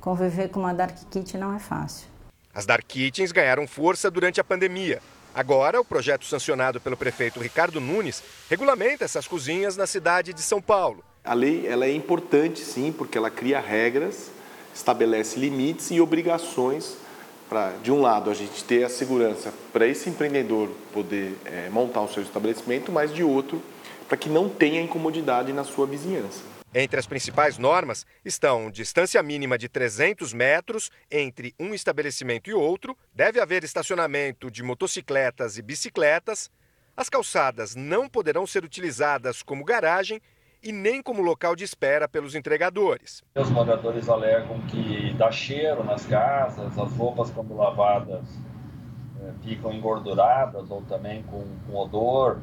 Speaker 38: conviver com uma dark kitchen não é fácil.
Speaker 15: As dark kitchens ganharam força durante a pandemia Agora, o projeto sancionado pelo prefeito Ricardo Nunes regulamenta essas cozinhas na cidade de São Paulo.
Speaker 39: A lei ela é importante, sim, porque ela cria regras, estabelece limites e obrigações para, de um lado, a gente ter a segurança para esse empreendedor poder é, montar o seu estabelecimento, mas de outro, para que não tenha incomodidade na sua vizinhança.
Speaker 15: Entre as principais normas estão distância mínima de 300 metros entre um estabelecimento e outro, deve haver estacionamento de motocicletas e bicicletas, as calçadas não poderão ser utilizadas como garagem e nem como local de espera pelos entregadores.
Speaker 30: Os moradores alegam que dá cheiro nas casas, as roupas quando lavadas eh, ficam engorduradas ou também com, com odor.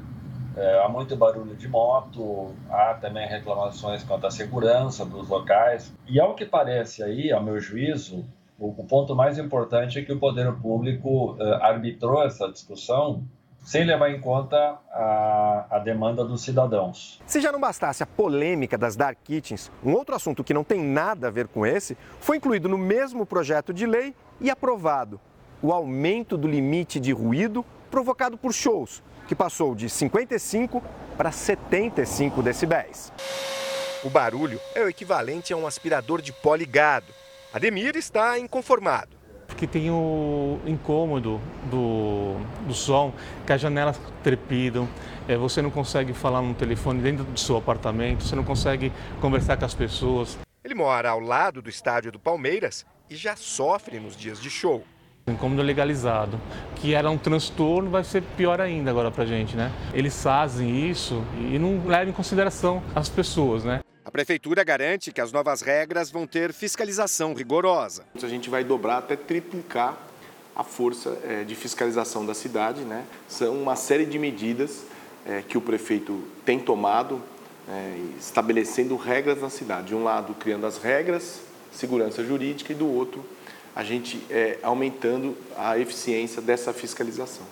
Speaker 30: É, há muito barulho de moto, há também reclamações quanto à segurança dos locais. E ao que parece aí, ao meu juízo, o, o ponto mais importante é que o poder público é, arbitrou essa discussão sem levar em conta a, a, demanda dos cidadãos.
Speaker 15: Se já não bastasse a polêmica das dark kitchens, um outro assunto que não tem nada a ver com esse foi incluído no mesmo projeto de lei e aprovado: o aumento do limite de ruído provocado por shows, que passou de 55 para 75 decibéis.
Speaker 40: O barulho é o equivalente a um aspirador de pó ligado. Ademir está inconformado.
Speaker 26: Porque tem o incômodo do, do som, que as janelas trepidam, é, você não consegue falar no telefone dentro do seu apartamento, você não consegue conversar com as pessoas.
Speaker 40: Ele mora ao lado do estádio do Palmeiras e já sofre nos dias de show.
Speaker 26: Incômodo legalizado, que era um transtorno, vai ser pior ainda agora pra gente, né? Eles fazem isso e não levam em consideração as pessoas, né?
Speaker 40: A prefeitura garante que as novas regras vão ter fiscalização rigorosa.
Speaker 41: A gente vai dobrar até triplicar a força é, de fiscalização da cidade, né? São uma série de medidas é, que o prefeito tem tomado, é, estabelecendo regras na cidade. De um lado, criando as regras, segurança jurídica, e do outro, a gente é, aumentando a eficiência dessa fiscalização.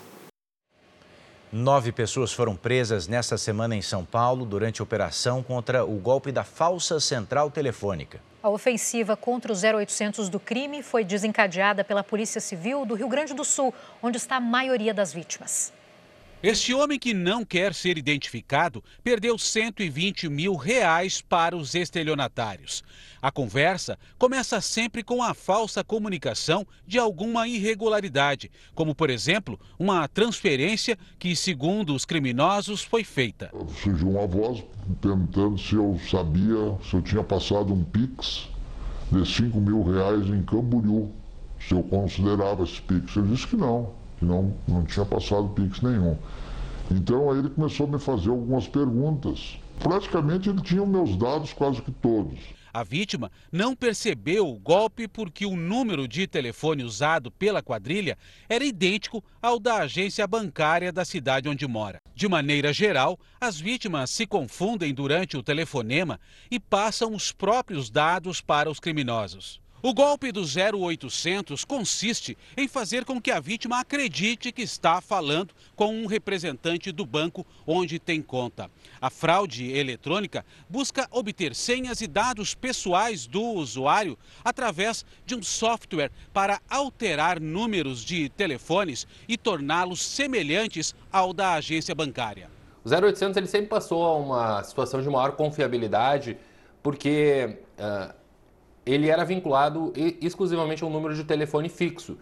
Speaker 2: Nove pessoas foram presas nesta semana em São Paulo durante a operação contra o golpe da falsa central telefônica.
Speaker 3: A ofensiva contra o 0800 do crime foi desencadeada pela Polícia Civil do Rio Grande do Sul, onde está a maioria das vítimas.
Speaker 42: Este homem que não quer ser identificado perdeu 120 mil reais para os estelionatários. A conversa começa sempre com a falsa comunicação de alguma irregularidade, como, por exemplo, uma transferência que, segundo os criminosos, foi feita.
Speaker 43: Surgiu uma voz perguntando se eu sabia, se eu tinha passado um Pix de 5 mil reais em Camboriú, se eu considerava esse Pix. Eu disse que não que não, não tinha passado Pix nenhum. Então aí ele começou a me fazer algumas perguntas. Praticamente ele tinha meus dados quase que todos.
Speaker 42: A vítima não percebeu o golpe porque o número de telefone usado pela quadrilha era idêntico ao da agência bancária da cidade onde mora. De maneira geral, as vítimas se confundem durante o telefonema e passam os próprios dados para os criminosos. O golpe do 0800 consiste em fazer com que a vítima acredite que está falando com um representante do banco onde tem conta. A fraude eletrônica busca obter senhas e dados pessoais do usuário através de um software para alterar números de telefones e torná-los semelhantes ao da agência bancária.
Speaker 44: O 0800 ele sempre passou a uma situação de maior confiabilidade porque uh, ele era vinculado exclusivamente a um número de telefone fixo.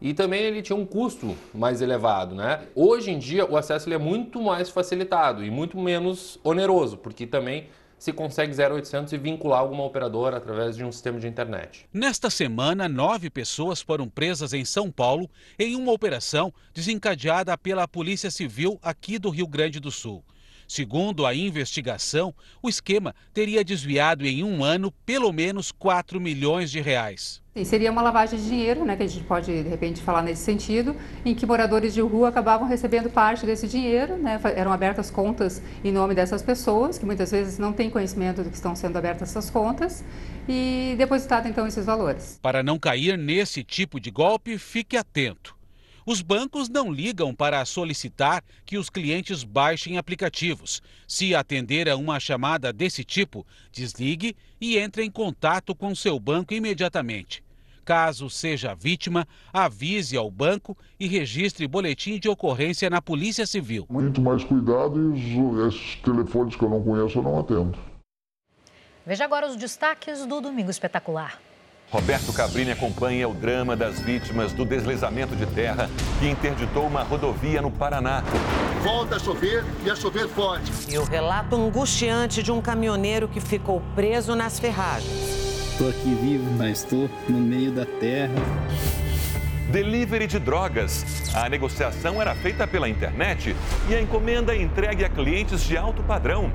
Speaker 44: E também ele tinha um custo mais elevado, né? Hoje em dia o acesso é muito mais facilitado e muito menos oneroso, porque também se consegue 0800 e vincular alguma operadora através de um sistema de internet.
Speaker 42: Nesta semana, nove pessoas foram presas em São Paulo em uma operação desencadeada pela Polícia Civil aqui do Rio Grande do Sul. Segundo a investigação, o esquema teria desviado em um ano pelo menos 4 milhões de reais.
Speaker 45: Seria uma lavagem de dinheiro, né, que a gente pode de repente falar nesse sentido, em que moradores de rua acabavam recebendo parte desse dinheiro, né, eram abertas contas em nome dessas pessoas, que muitas vezes não têm conhecimento do que estão sendo abertas essas contas, e depositado então esses valores.
Speaker 42: Para não cair nesse tipo de golpe, fique atento. Os bancos não ligam para solicitar que os clientes baixem aplicativos. Se atender a uma chamada desse tipo, desligue e entre em contato com seu banco imediatamente. Caso seja vítima, avise ao banco e registre boletim de ocorrência na Polícia Civil.
Speaker 43: Muito mais cuidado e esses telefones que eu não conheço eu não atendo.
Speaker 3: Veja agora os destaques do Domingo Espetacular.
Speaker 35: Roberto Cabrini acompanha o drama das vítimas do deslizamento de terra que interditou uma rodovia no Paraná.
Speaker 46: Volta a chover e a chover forte.
Speaker 47: E o relato angustiante de um caminhoneiro que ficou preso nas ferragens.
Speaker 48: Estou aqui vivo, mas estou no meio da terra.
Speaker 35: Delivery de drogas. A negociação era feita pela internet e a encomenda entregue a clientes de alto padrão.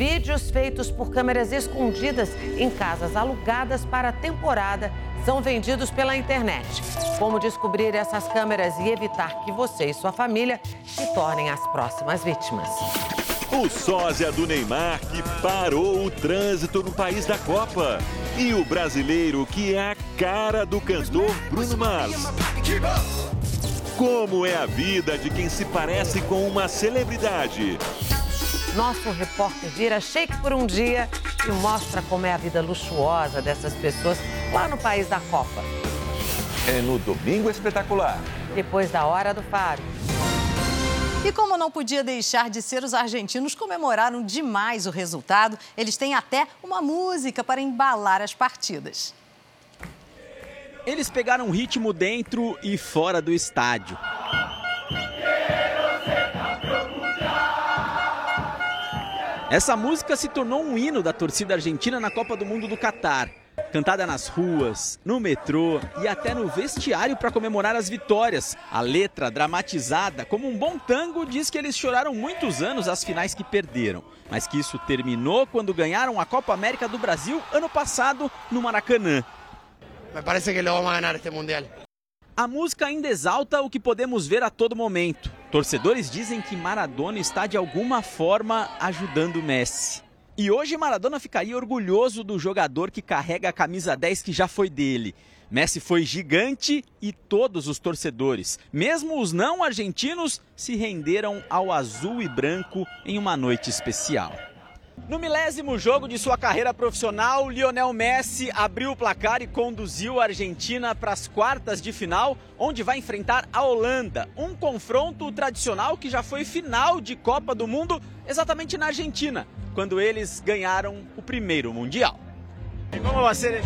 Speaker 47: Vídeos feitos por câmeras escondidas em casas alugadas para a temporada são vendidos pela internet. Como descobrir essas câmeras e evitar que você e sua família se tornem as próximas vítimas.
Speaker 35: O sósia do Neymar que parou o trânsito no país da Copa. E o brasileiro que é a cara do cantor Bruno Mars. Como é a vida de quem se parece com uma celebridade?
Speaker 47: Nosso repórter vira shake por um dia e mostra como é a vida luxuosa dessas pessoas lá no país da Copa.
Speaker 35: É no Domingo Espetacular.
Speaker 47: Depois da Hora do Faro.
Speaker 34: E como não podia deixar de ser, os argentinos comemoraram demais o resultado. Eles têm até uma música para embalar as partidas.
Speaker 49: Eles pegaram ritmo dentro e fora do estádio. Essa música se tornou um hino da torcida argentina na Copa do Mundo do Catar. Cantada nas ruas, no metrô e até no vestiário para comemorar as vitórias. A letra, dramatizada como um bom tango, diz que eles choraram muitos anos as finais que perderam, mas que isso terminou quando ganharam a Copa América do Brasil ano passado no Maracanã.
Speaker 50: Me parece que lo vamos a ganar este mundial.
Speaker 49: A música ainda exalta o que podemos ver a todo momento. Torcedores dizem que Maradona está de alguma forma ajudando Messi. E hoje Maradona ficaria orgulhoso do jogador que carrega a camisa 10 que já foi dele. Messi foi gigante e todos os torcedores, mesmo os não argentinos, se renderam ao azul e branco em uma noite especial. No milésimo jogo de sua carreira profissional, Lionel Messi abriu o placar e conduziu a Argentina para as quartas de final, onde vai enfrentar a Holanda. Um confronto tradicional que já foi final de Copa do Mundo, exatamente na Argentina, quando eles ganharam o primeiro Mundial. E como vai ser?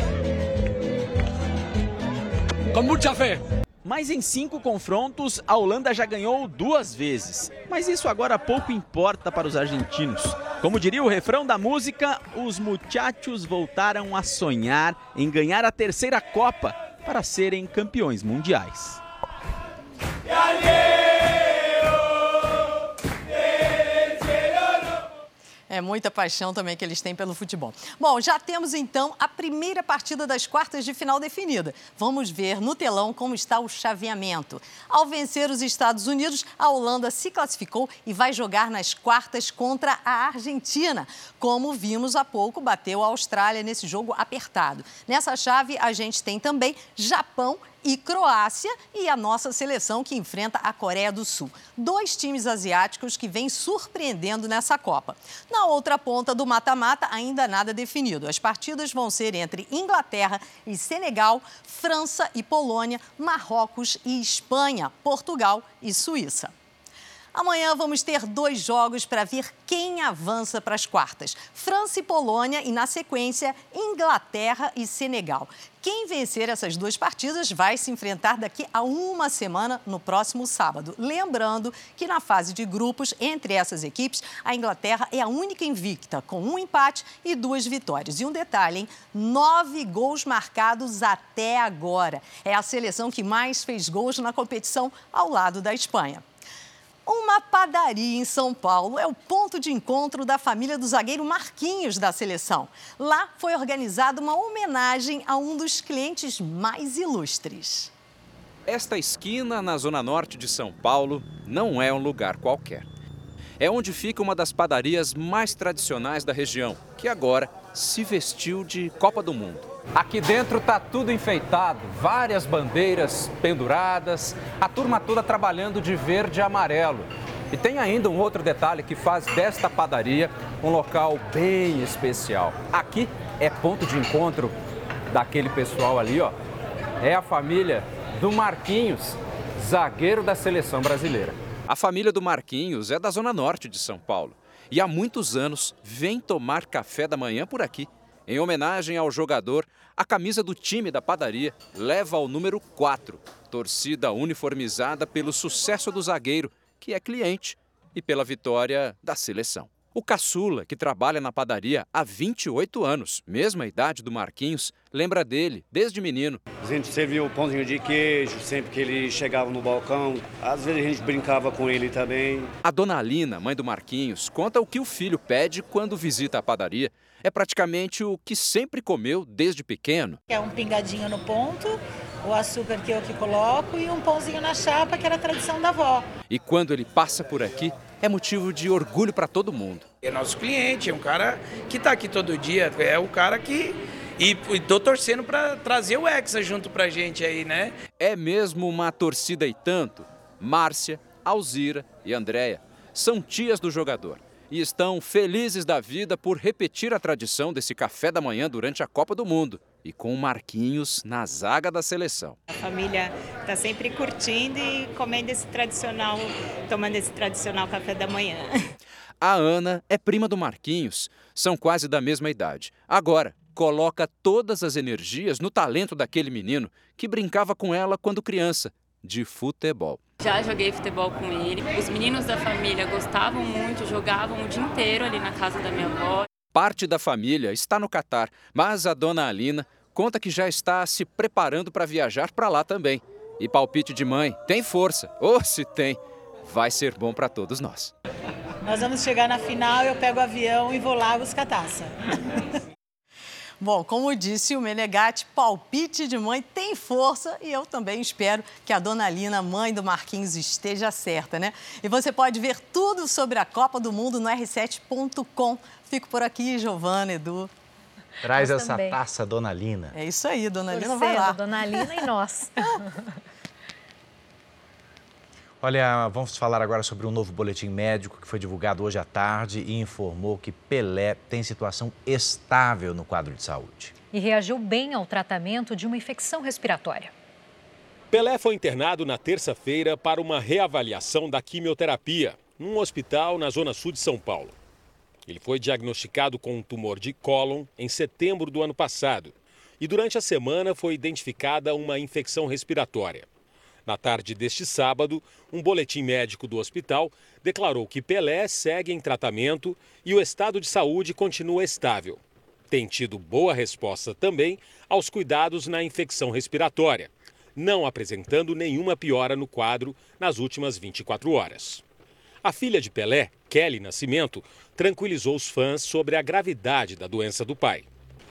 Speaker 49: Com muita fé. Mas em cinco confrontos, a Holanda já ganhou duas vezes. Mas isso agora pouco importa para os argentinos. Como diria o refrão da música, os muchachos voltaram a sonhar em ganhar a terceira Copa para serem campeões mundiais.
Speaker 34: É muita paixão também que eles têm pelo futebol. Bom, já temos então a primeira partida das quartas de final definida. Vamos ver no telão como está o chaveamento. Ao vencer os Estados Unidos, a Holanda se classificou e vai jogar nas quartas contra a Argentina. Como vimos há pouco, bateu a Austrália nesse jogo apertado. Nessa chave, a gente tem também Japão e Croácia e a nossa seleção que enfrenta a Coreia do Sul. Dois times asiáticos que vêm surpreendendo nessa Copa. Na outra ponta do mata-mata, ainda nada definido. As partidas vão ser entre Inglaterra e Senegal, França e Polônia, Marrocos e Espanha, Portugal e Suíça. Amanhã vamos ter dois jogos para ver quem avança para as quartas: França e Polônia e, na sequência, Inglaterra e Senegal. Quem vencer essas duas partidas vai se enfrentar daqui a uma semana, no próximo sábado. Lembrando que na fase de grupos, entre essas equipes, a Inglaterra é a única invicta, com um empate e duas vitórias. E um detalhe, hein? Nove gols marcados até agora. É a seleção que mais fez gols na competição ao lado da Espanha. Uma padaria em São Paulo é o ponto de encontro da família do zagueiro Marquinhos da seleção. Lá foi organizada uma homenagem a um dos clientes mais ilustres.
Speaker 51: Esta esquina, na zona norte de São Paulo, não é um lugar qualquer. É onde fica uma das padarias mais tradicionais da região, que agora se vestiu de Copa do Mundo. Aqui dentro tá tudo enfeitado, várias bandeiras penduradas, a turma toda trabalhando de verde e amarelo. E tem ainda um outro detalhe que faz desta padaria um local bem especial. Aqui é ponto de encontro daquele pessoal ali, ó. É a família do Marquinhos, zagueiro da seleção brasileira. A família do Marquinhos é da zona norte de São Paulo e há muitos anos vem tomar café da manhã por aqui. Em homenagem ao jogador, a camisa do time da padaria leva ao número 4, torcida uniformizada pelo sucesso do zagueiro, que é cliente, e pela vitória da seleção. O caçula, que trabalha na padaria há 28 anos, mesma idade do Marquinhos, lembra dele desde menino.
Speaker 52: A gente serviu o pãozinho de queijo sempre que ele chegava no balcão. Às vezes a gente brincava com ele também.
Speaker 51: A dona Alina, mãe do Marquinhos, conta o que o filho pede quando visita a padaria. É praticamente o que sempre comeu desde pequeno.
Speaker 53: É um pingadinho no ponto, o açúcar que eu que coloco e um pãozinho na chapa, que era a tradição da avó.
Speaker 51: E quando ele passa por aqui, é motivo de orgulho para todo mundo.
Speaker 54: É nosso cliente, é um cara que está aqui todo dia, é o cara que. E tô torcendo para trazer o Hexa junto pra gente aí, né?
Speaker 51: É mesmo uma torcida e tanto. Márcia, Alzira e Andréia são tias do jogador. e estão felizes da vida por repetir a tradição desse café da manhã durante a Copa do Mundo e com o Marquinhos na zaga da seleção.
Speaker 55: A família está sempre curtindo e comendo esse tradicional, tomando esse tradicional café da manhã.
Speaker 51: A Ana é prima do Marquinhos, são quase da mesma idade. Agora, coloca todas as energias no talento daquele menino que brincava com ela quando criança, de futebol.
Speaker 56: Já joguei futebol com ele. Os meninos da família gostavam muito, jogavam o dia inteiro ali na casa da minha avó.
Speaker 51: Parte da família está no Catar, mas a dona Alina conta que já está se preparando para viajar para lá também. E palpite de mãe, tem força. Ou oh, se tem, vai ser bom para todos nós.
Speaker 55: Nós vamos chegar na final, eu pego o avião e vou lá buscar taça.
Speaker 34: Bom, como disse o Menegatti, palpite de mãe tem força e eu também espero que a dona Lina, mãe do Marquinhos, esteja certa, né? E você pode ver tudo sobre a Copa do Mundo no r7.com. Fico por aqui, Giovana, Edu.
Speaker 2: Traz essa também. taça, dona Lina.
Speaker 34: É isso aí, dona Torcendo, Lina vai lá.
Speaker 3: Dona Lina e nós.
Speaker 2: Olha, vamos falar agora sobre um novo boletim médico que foi divulgado hoje à tarde e informou que Pelé tem situação estável no quadro de saúde.
Speaker 3: E reagiu bem ao tratamento de uma infecção respiratória.
Speaker 25: Pelé foi internado na terça-feira para uma reavaliação da quimioterapia, num hospital na zona sul de São Paulo. Ele foi diagnosticado com um tumor de cólon em setembro do ano passado e durante a semana foi identificada uma infecção respiratória. Na tarde deste sábado, um boletim médico do hospital declarou que Pelé segue em tratamento e o estado de saúde continua estável. Tem tido boa resposta também aos cuidados na infecção respiratória, não apresentando nenhuma piora no quadro nas últimas 24 horas. A filha de Pelé, Kelly Nascimento, tranquilizou os fãs sobre a gravidade da doença do pai.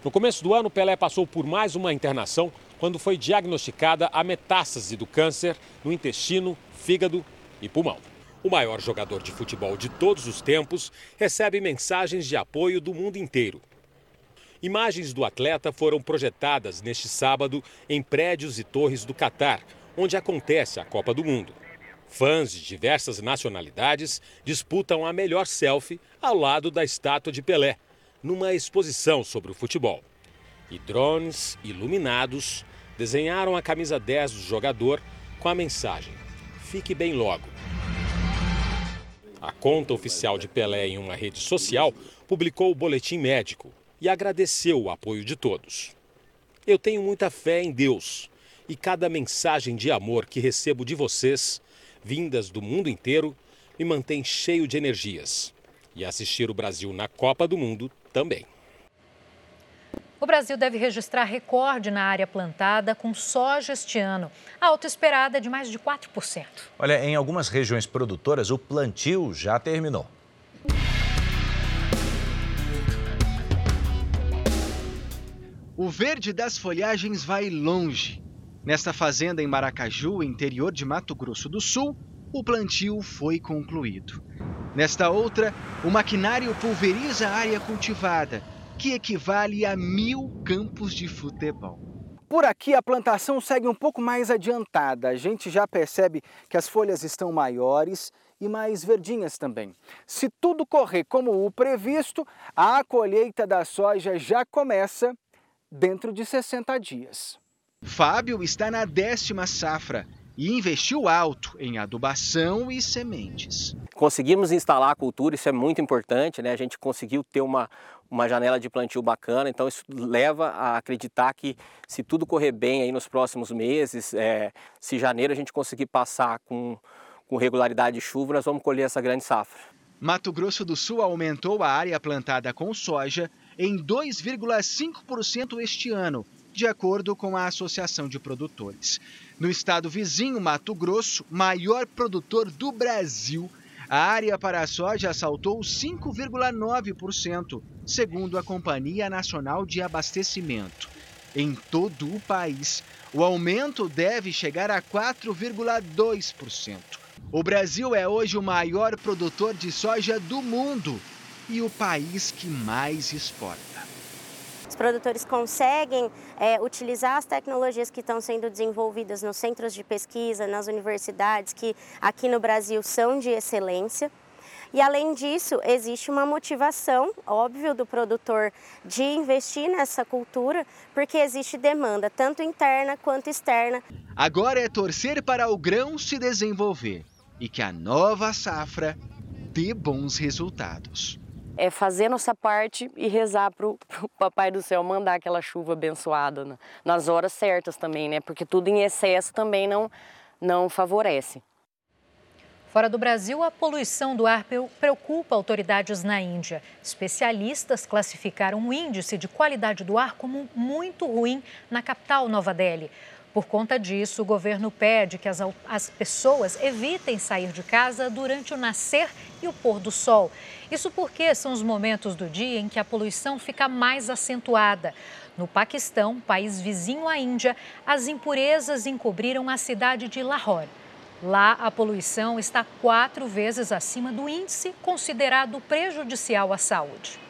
Speaker 25: No começo do ano, Pelé passou por mais uma internação quando foi diagnosticada a metástase do câncer no intestino, fígado e pulmão. O maior jogador de futebol de todos os tempos recebe mensagens de apoio do mundo inteiro. Imagens do atleta foram projetadas neste sábado em prédios e torres do Catar, onde acontece a Copa do Mundo. Fãs de diversas nacionalidades disputam a melhor selfie ao lado da estátua de Pelé, numa exposição sobre o futebol. E drones iluminados desenharam a camisa 10 do jogador com a mensagem: Fique bem logo. A conta oficial de Pelé em uma rede social publicou o boletim médico e agradeceu o apoio de todos. Eu tenho muita fé em Deus e cada mensagem de amor que recebo de vocês, vindas do mundo inteiro, me mantém cheio de energias. E assistir o Brasil na Copa do Mundo também.
Speaker 3: O Brasil deve registrar recorde na área plantada com soja este ano. A alta esperada é de mais de 4%.
Speaker 2: Olha, em algumas regiões produtoras, o plantio já terminou.
Speaker 57: O verde das folhagens vai longe. Nesta fazenda em Maracaju, interior de Mato Grosso do Sul, o plantio foi concluído. Nesta outra, o maquinário pulveriza a área cultivada que equivale a mil campos de futebol.
Speaker 58: Por aqui a plantação segue um pouco mais adiantada. A gente já percebe que as folhas estão maiores e mais verdinhas também. Se tudo correr como o previsto, a colheita da soja já começa dentro de 60 dias.
Speaker 57: Fábio está na décima safra e investiu alto em adubação e sementes.
Speaker 59: Conseguimos instalar a cultura, isso é muito importante, né? A gente conseguiu ter uma, uma janela de plantio bacana, então isso leva a acreditar que se tudo correr bem aí nos próximos meses, é, se janeiro a gente conseguir passar com, com regularidade de chuva, nós vamos colher essa grande safra.
Speaker 57: Mato Grosso do Sul aumentou a área plantada com soja em 2,5% este ano, de acordo com a Associação de Produtores. No estado vizinho, Mato Grosso, maior produtor do Brasil, a área para a soja saltou 5,9%, segundo a Companhia Nacional de Abastecimento. Em todo o país, o aumento deve chegar a 4,2%. O Brasil é hoje o maior produtor de soja do mundo e o país que mais exporta.
Speaker 60: Os produtores conseguem é, utilizar as tecnologias que estão sendo desenvolvidas nos centros de pesquisa, nas universidades, que aqui no Brasil são de excelência.
Speaker 61: E além disso, existe uma motivação, óbvio, do produtor de investir nessa cultura, porque existe demanda tanto interna quanto externa.
Speaker 57: Agora é torcer para o grão se desenvolver e que a nova safra dê bons resultados.
Speaker 62: É fazer nossa parte e rezar para o Papai do Céu mandar aquela chuva abençoada né? nas horas certas também, né? Porque tudo em excesso também não, não favorece.
Speaker 3: Fora do Brasil, a poluição do ar preocupa autoridades na Índia. Especialistas classificaram o índice de qualidade do ar como muito ruim na capital, Nova Delhi. Por conta disso, o governo pede que as, as pessoas evitem sair de casa durante o nascer e o pôr do sol. Isso porque são os momentos do dia em que a poluição fica mais acentuada. No Paquistão, país vizinho à Índia, as impurezas encobriram a cidade de Lahore. Lá, a poluição está quatro vezes acima do índice considerado prejudicial à saúde.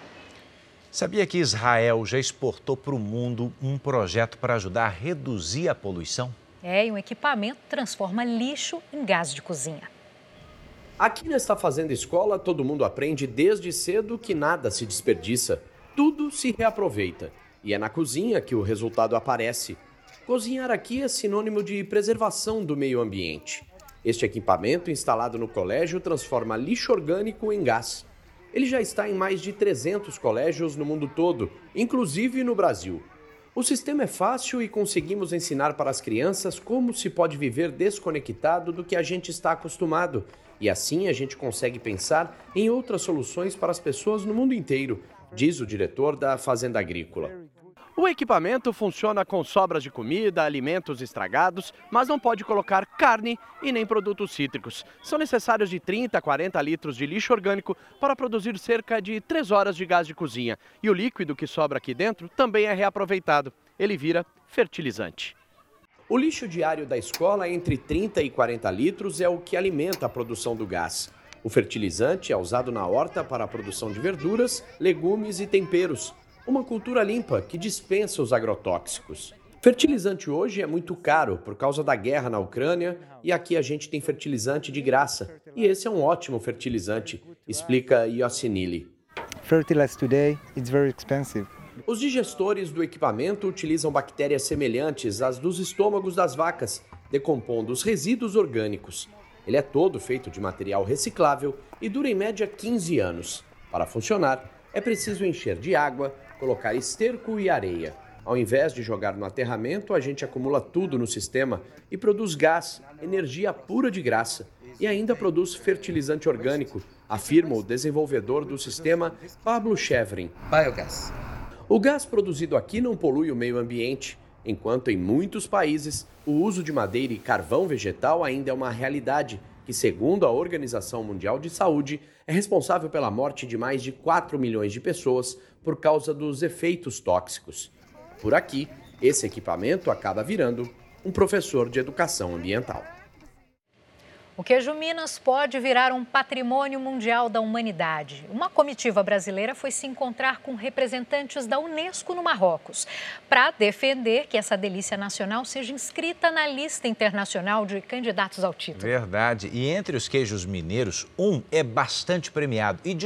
Speaker 2: Sabia que Israel já exportou para o mundo um projeto para ajudar a reduzir a poluição?
Speaker 3: É, e um equipamento transforma lixo em gás de cozinha.
Speaker 63: Aqui nesta Fazenda Escola, todo mundo aprende desde cedo que nada se desperdiça, tudo se reaproveita. E é na cozinha que o resultado aparece. Cozinhar aqui é sinônimo de preservação do meio ambiente. Este equipamento, instalado no colégio, transforma lixo orgânico em gás. Ele já está em mais de 300 colégios no mundo todo, inclusive no Brasil. O sistema é fácil e conseguimos ensinar para as crianças como se pode viver desconectado do que a gente está acostumado. E assim a gente consegue pensar em outras soluções para as pessoas no mundo inteiro, diz o diretor da Fazenda Agrícola. O equipamento funciona com sobras de comida, alimentos estragados, mas não pode colocar carne e nem produtos cítricos. São necessários de 30 a 40 litros de lixo orgânico para produzir cerca de 3 horas de gás de cozinha. E o líquido que sobra aqui dentro também é reaproveitado. Ele vira fertilizante. O lixo diário da escola, entre 30 e 40 litros, é o que alimenta a produção do gás. O fertilizante é usado na horta para a produção de verduras, legumes e temperos uma cultura limpa que dispensa os agrotóxicos. Fertilizante hoje é muito caro por causa da guerra na Ucrânia e aqui a gente tem fertilizante de graça. E esse é um ótimo fertilizante, explica Yosinili.
Speaker 64: Fertilizer today it's very expensive.
Speaker 63: Os digestores do equipamento utilizam bactérias semelhantes às dos estômagos das vacas, decompondo os resíduos orgânicos. Ele é todo feito de material reciclável e dura em média 15 anos. Para funcionar, é preciso encher de água, colocar esterco e areia. Ao invés de jogar no aterramento, a gente acumula tudo no sistema e produz gás, energia pura de graça. E ainda produz fertilizante orgânico, afirma o desenvolvedor do sistema Pablo Chevrin.
Speaker 65: Biogás.
Speaker 63: O gás produzido aqui não polui o meio ambiente, enquanto em muitos países o uso de madeira e carvão vegetal ainda é uma realidade que, segundo a Organização Mundial de Saúde, é responsável pela morte de mais de 4 milhões de pessoas por causa dos efeitos tóxicos. Por aqui, esse equipamento acaba virando um professor de educação ambiental.
Speaker 3: O queijo Minas pode virar um patrimônio mundial da humanidade. Uma comitiva brasileira foi se encontrar com representantes da Unesco no Marrocos para defender que essa delícia nacional seja inscrita na lista internacional de candidatos ao título.
Speaker 2: Verdade. E entre os queijos mineiros, um é bastante premiado e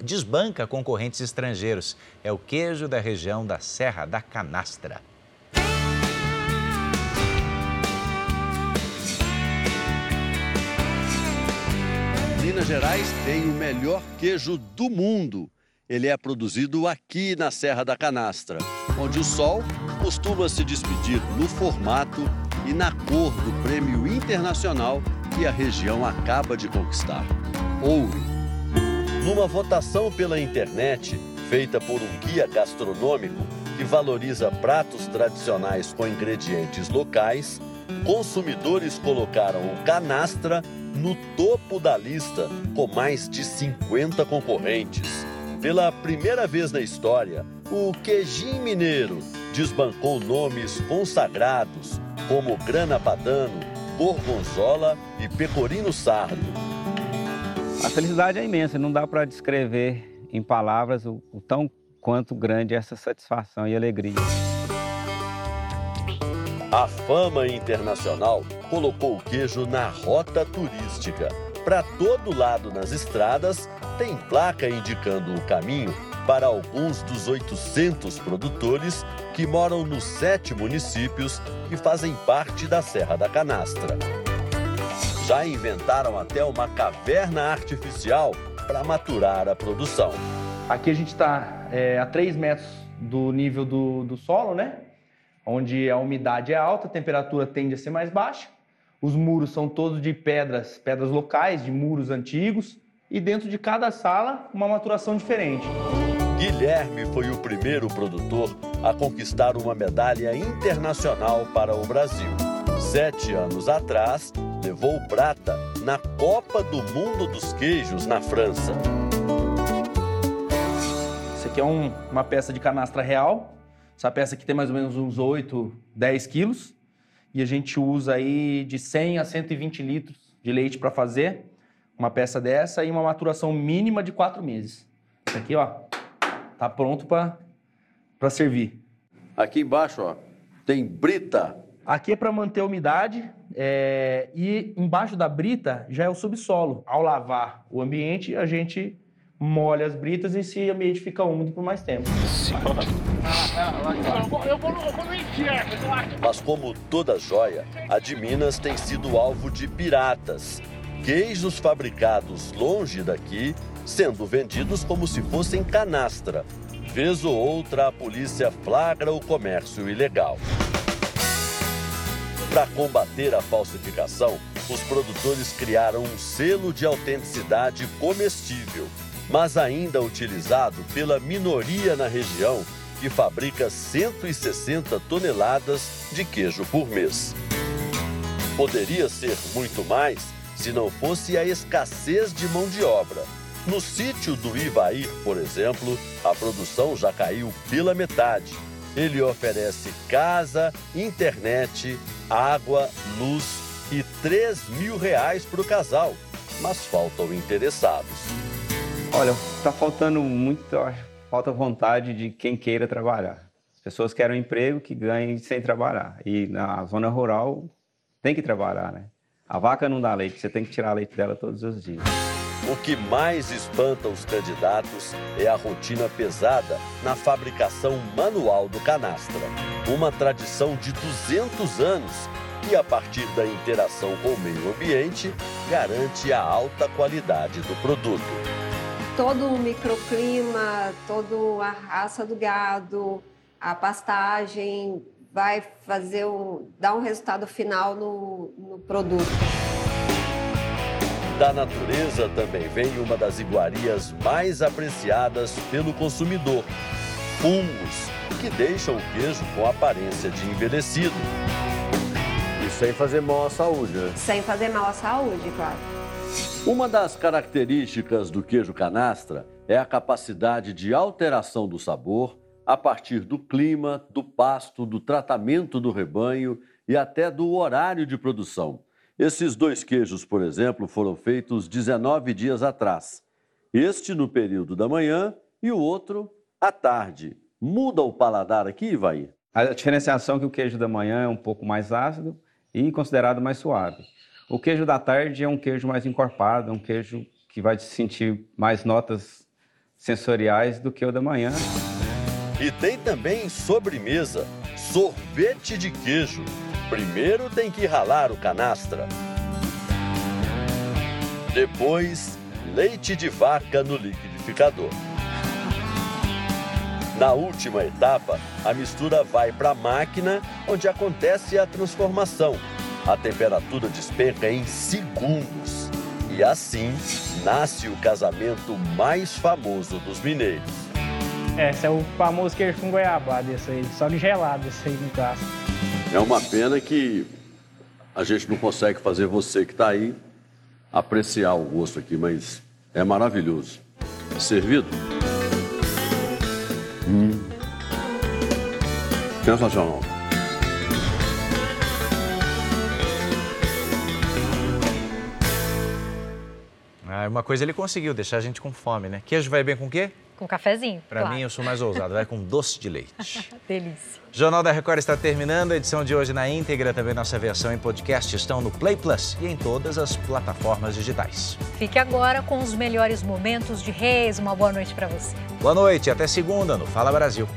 Speaker 2: desbanca concorrentes estrangeiros. É o queijo da região da Serra da Canastra.
Speaker 48: Minas Gerais tem o melhor queijo do mundo. Ele é produzido aqui na Serra da Canastra, onde o sol costuma se despedir no formato e na cor do prêmio internacional que a região acaba de conquistar ouro. Numa votação pela internet, feita por um guia gastronômico que valoriza pratos tradicionais com ingredientes locais, consumidores colocaram o canastra no topo da lista, com mais de 50 concorrentes. Pela primeira vez na história, o Queijinho Mineiro desbancou nomes consagrados como Grana Padano, Gorgonzola e Pecorino Sardo.
Speaker 66: A felicidade é imensa, não dá para descrever em palavras o, o tão quanto grande é essa satisfação e alegria.
Speaker 48: A fama internacional colocou o queijo na rota turística. para todo lado nas estradas, tem placa indicando o caminho para alguns dos 800 produtores que moram nos sete municípios que fazem parte da Serra da Canastra. Já inventaram até uma caverna artificial para maturar a produção.
Speaker 67: Aqui a gente está é, a 3 metros do nível do, do solo, né? Onde a umidade é alta, a temperatura tende a ser mais baixa. Os muros são todos de pedras, pedras locais, de muros antigos. E dentro de cada sala, uma maturação diferente.
Speaker 48: Guilherme foi o primeiro produtor a conquistar uma medalha internacional para o Brasil. Sete anos atrás, levou prata na Copa do Mundo dos Queijos na França.
Speaker 67: Isso aqui é um, uma peça de canastra real. Essa peça aqui tem mais ou menos uns 8, 10 quilos. E a gente usa aí de 100 a 120 litros de leite para fazer uma peça dessa e uma maturação mínima de 4 meses. Isso aqui, ó, Tá pronto para servir.
Speaker 48: Aqui embaixo, ó, tem brita.
Speaker 67: Aqui é para manter a umidade é, e embaixo da brita já é o subsolo. Ao lavar o ambiente, a gente molha as britas e esse ambiente fica úmido por mais tempo.
Speaker 48: Mas como toda joia, a de Minas tem sido alvo de piratas. Queijos fabricados longe daqui sendo vendidos como se fossem canastra. Vez ou outra, a polícia flagra o comércio ilegal. Para combater a falsificação, os produtores criaram um selo de autenticidade comestível, mas ainda utilizado pela minoria na região, que fabrica 160 toneladas de queijo por mês. Poderia ser muito mais se não fosse a escassez de mão de obra. No sítio do Ivair, por exemplo, a produção já caiu pela metade. Ele oferece casa, internet, água, luz e 3 mil reais para o casal, mas faltam interessados.
Speaker 66: Olha, está faltando muito, falta vontade de quem queira trabalhar. As pessoas querem um emprego que ganhem sem trabalhar. E na zona rural tem que trabalhar, né? A vaca não dá leite, você tem que tirar leite dela todos os dias.
Speaker 48: O que mais espanta os candidatos é a rotina pesada na fabricação manual do canastra. Uma tradição de 200 anos que, a partir da interação com o meio ambiente, garante a alta qualidade do produto.
Speaker 65: Todo o microclima, toda a raça do gado, a pastagem vai fazer um, dar um resultado final no, no produto.
Speaker 48: Da natureza também vem uma das iguarias mais apreciadas pelo consumidor: fungos, que deixam o queijo com aparência de envelhecido. E sem fazer mal à saúde, né?
Speaker 65: Sem fazer mal à saúde, claro.
Speaker 48: Uma das características do queijo canastra é a capacidade de alteração do sabor a partir do clima, do pasto, do tratamento do rebanho e até do horário de produção. Esses dois queijos, por exemplo, foram feitos 19 dias atrás. Este no período da manhã e o outro à tarde. Muda o paladar aqui, Ivaí?
Speaker 66: A diferenciação é que o queijo da manhã é um pouco mais ácido e considerado mais suave. O queijo da tarde é um queijo mais encorpado, é um queijo que vai sentir mais notas sensoriais do que o da manhã.
Speaker 48: E tem também sobremesa, sorvete de queijo. Primeiro tem que ralar o canastra. Depois, leite de vaca no liquidificador. Na última etapa, a mistura vai para a máquina, onde acontece a transformação. A temperatura despenca em segundos. E assim nasce o casamento mais famoso dos mineiros.
Speaker 68: Esse é o famoso queijo com goiabada, esse aí, só de gelado, esse aí no caso.
Speaker 48: É uma pena que a gente não consegue fazer você que está aí apreciar o gosto aqui, mas é maravilhoso. Servido? Hum. Sensacional.
Speaker 2: Ah, uma coisa ele conseguiu, deixar a gente com fome, né? Queijo vai bem com o quê?
Speaker 3: Com cafezinho.
Speaker 2: Para
Speaker 3: claro.
Speaker 2: mim, eu sou mais ousado, vai com doce de leite.
Speaker 3: Delícia.
Speaker 2: Jornal da Record está terminando. A edição de hoje na íntegra, também nossa versão em podcast estão no Play Plus e em todas as plataformas digitais.
Speaker 3: Fique agora com os melhores momentos de Reis. Uma boa noite para você.
Speaker 2: Boa noite, até segunda no Fala Brasil.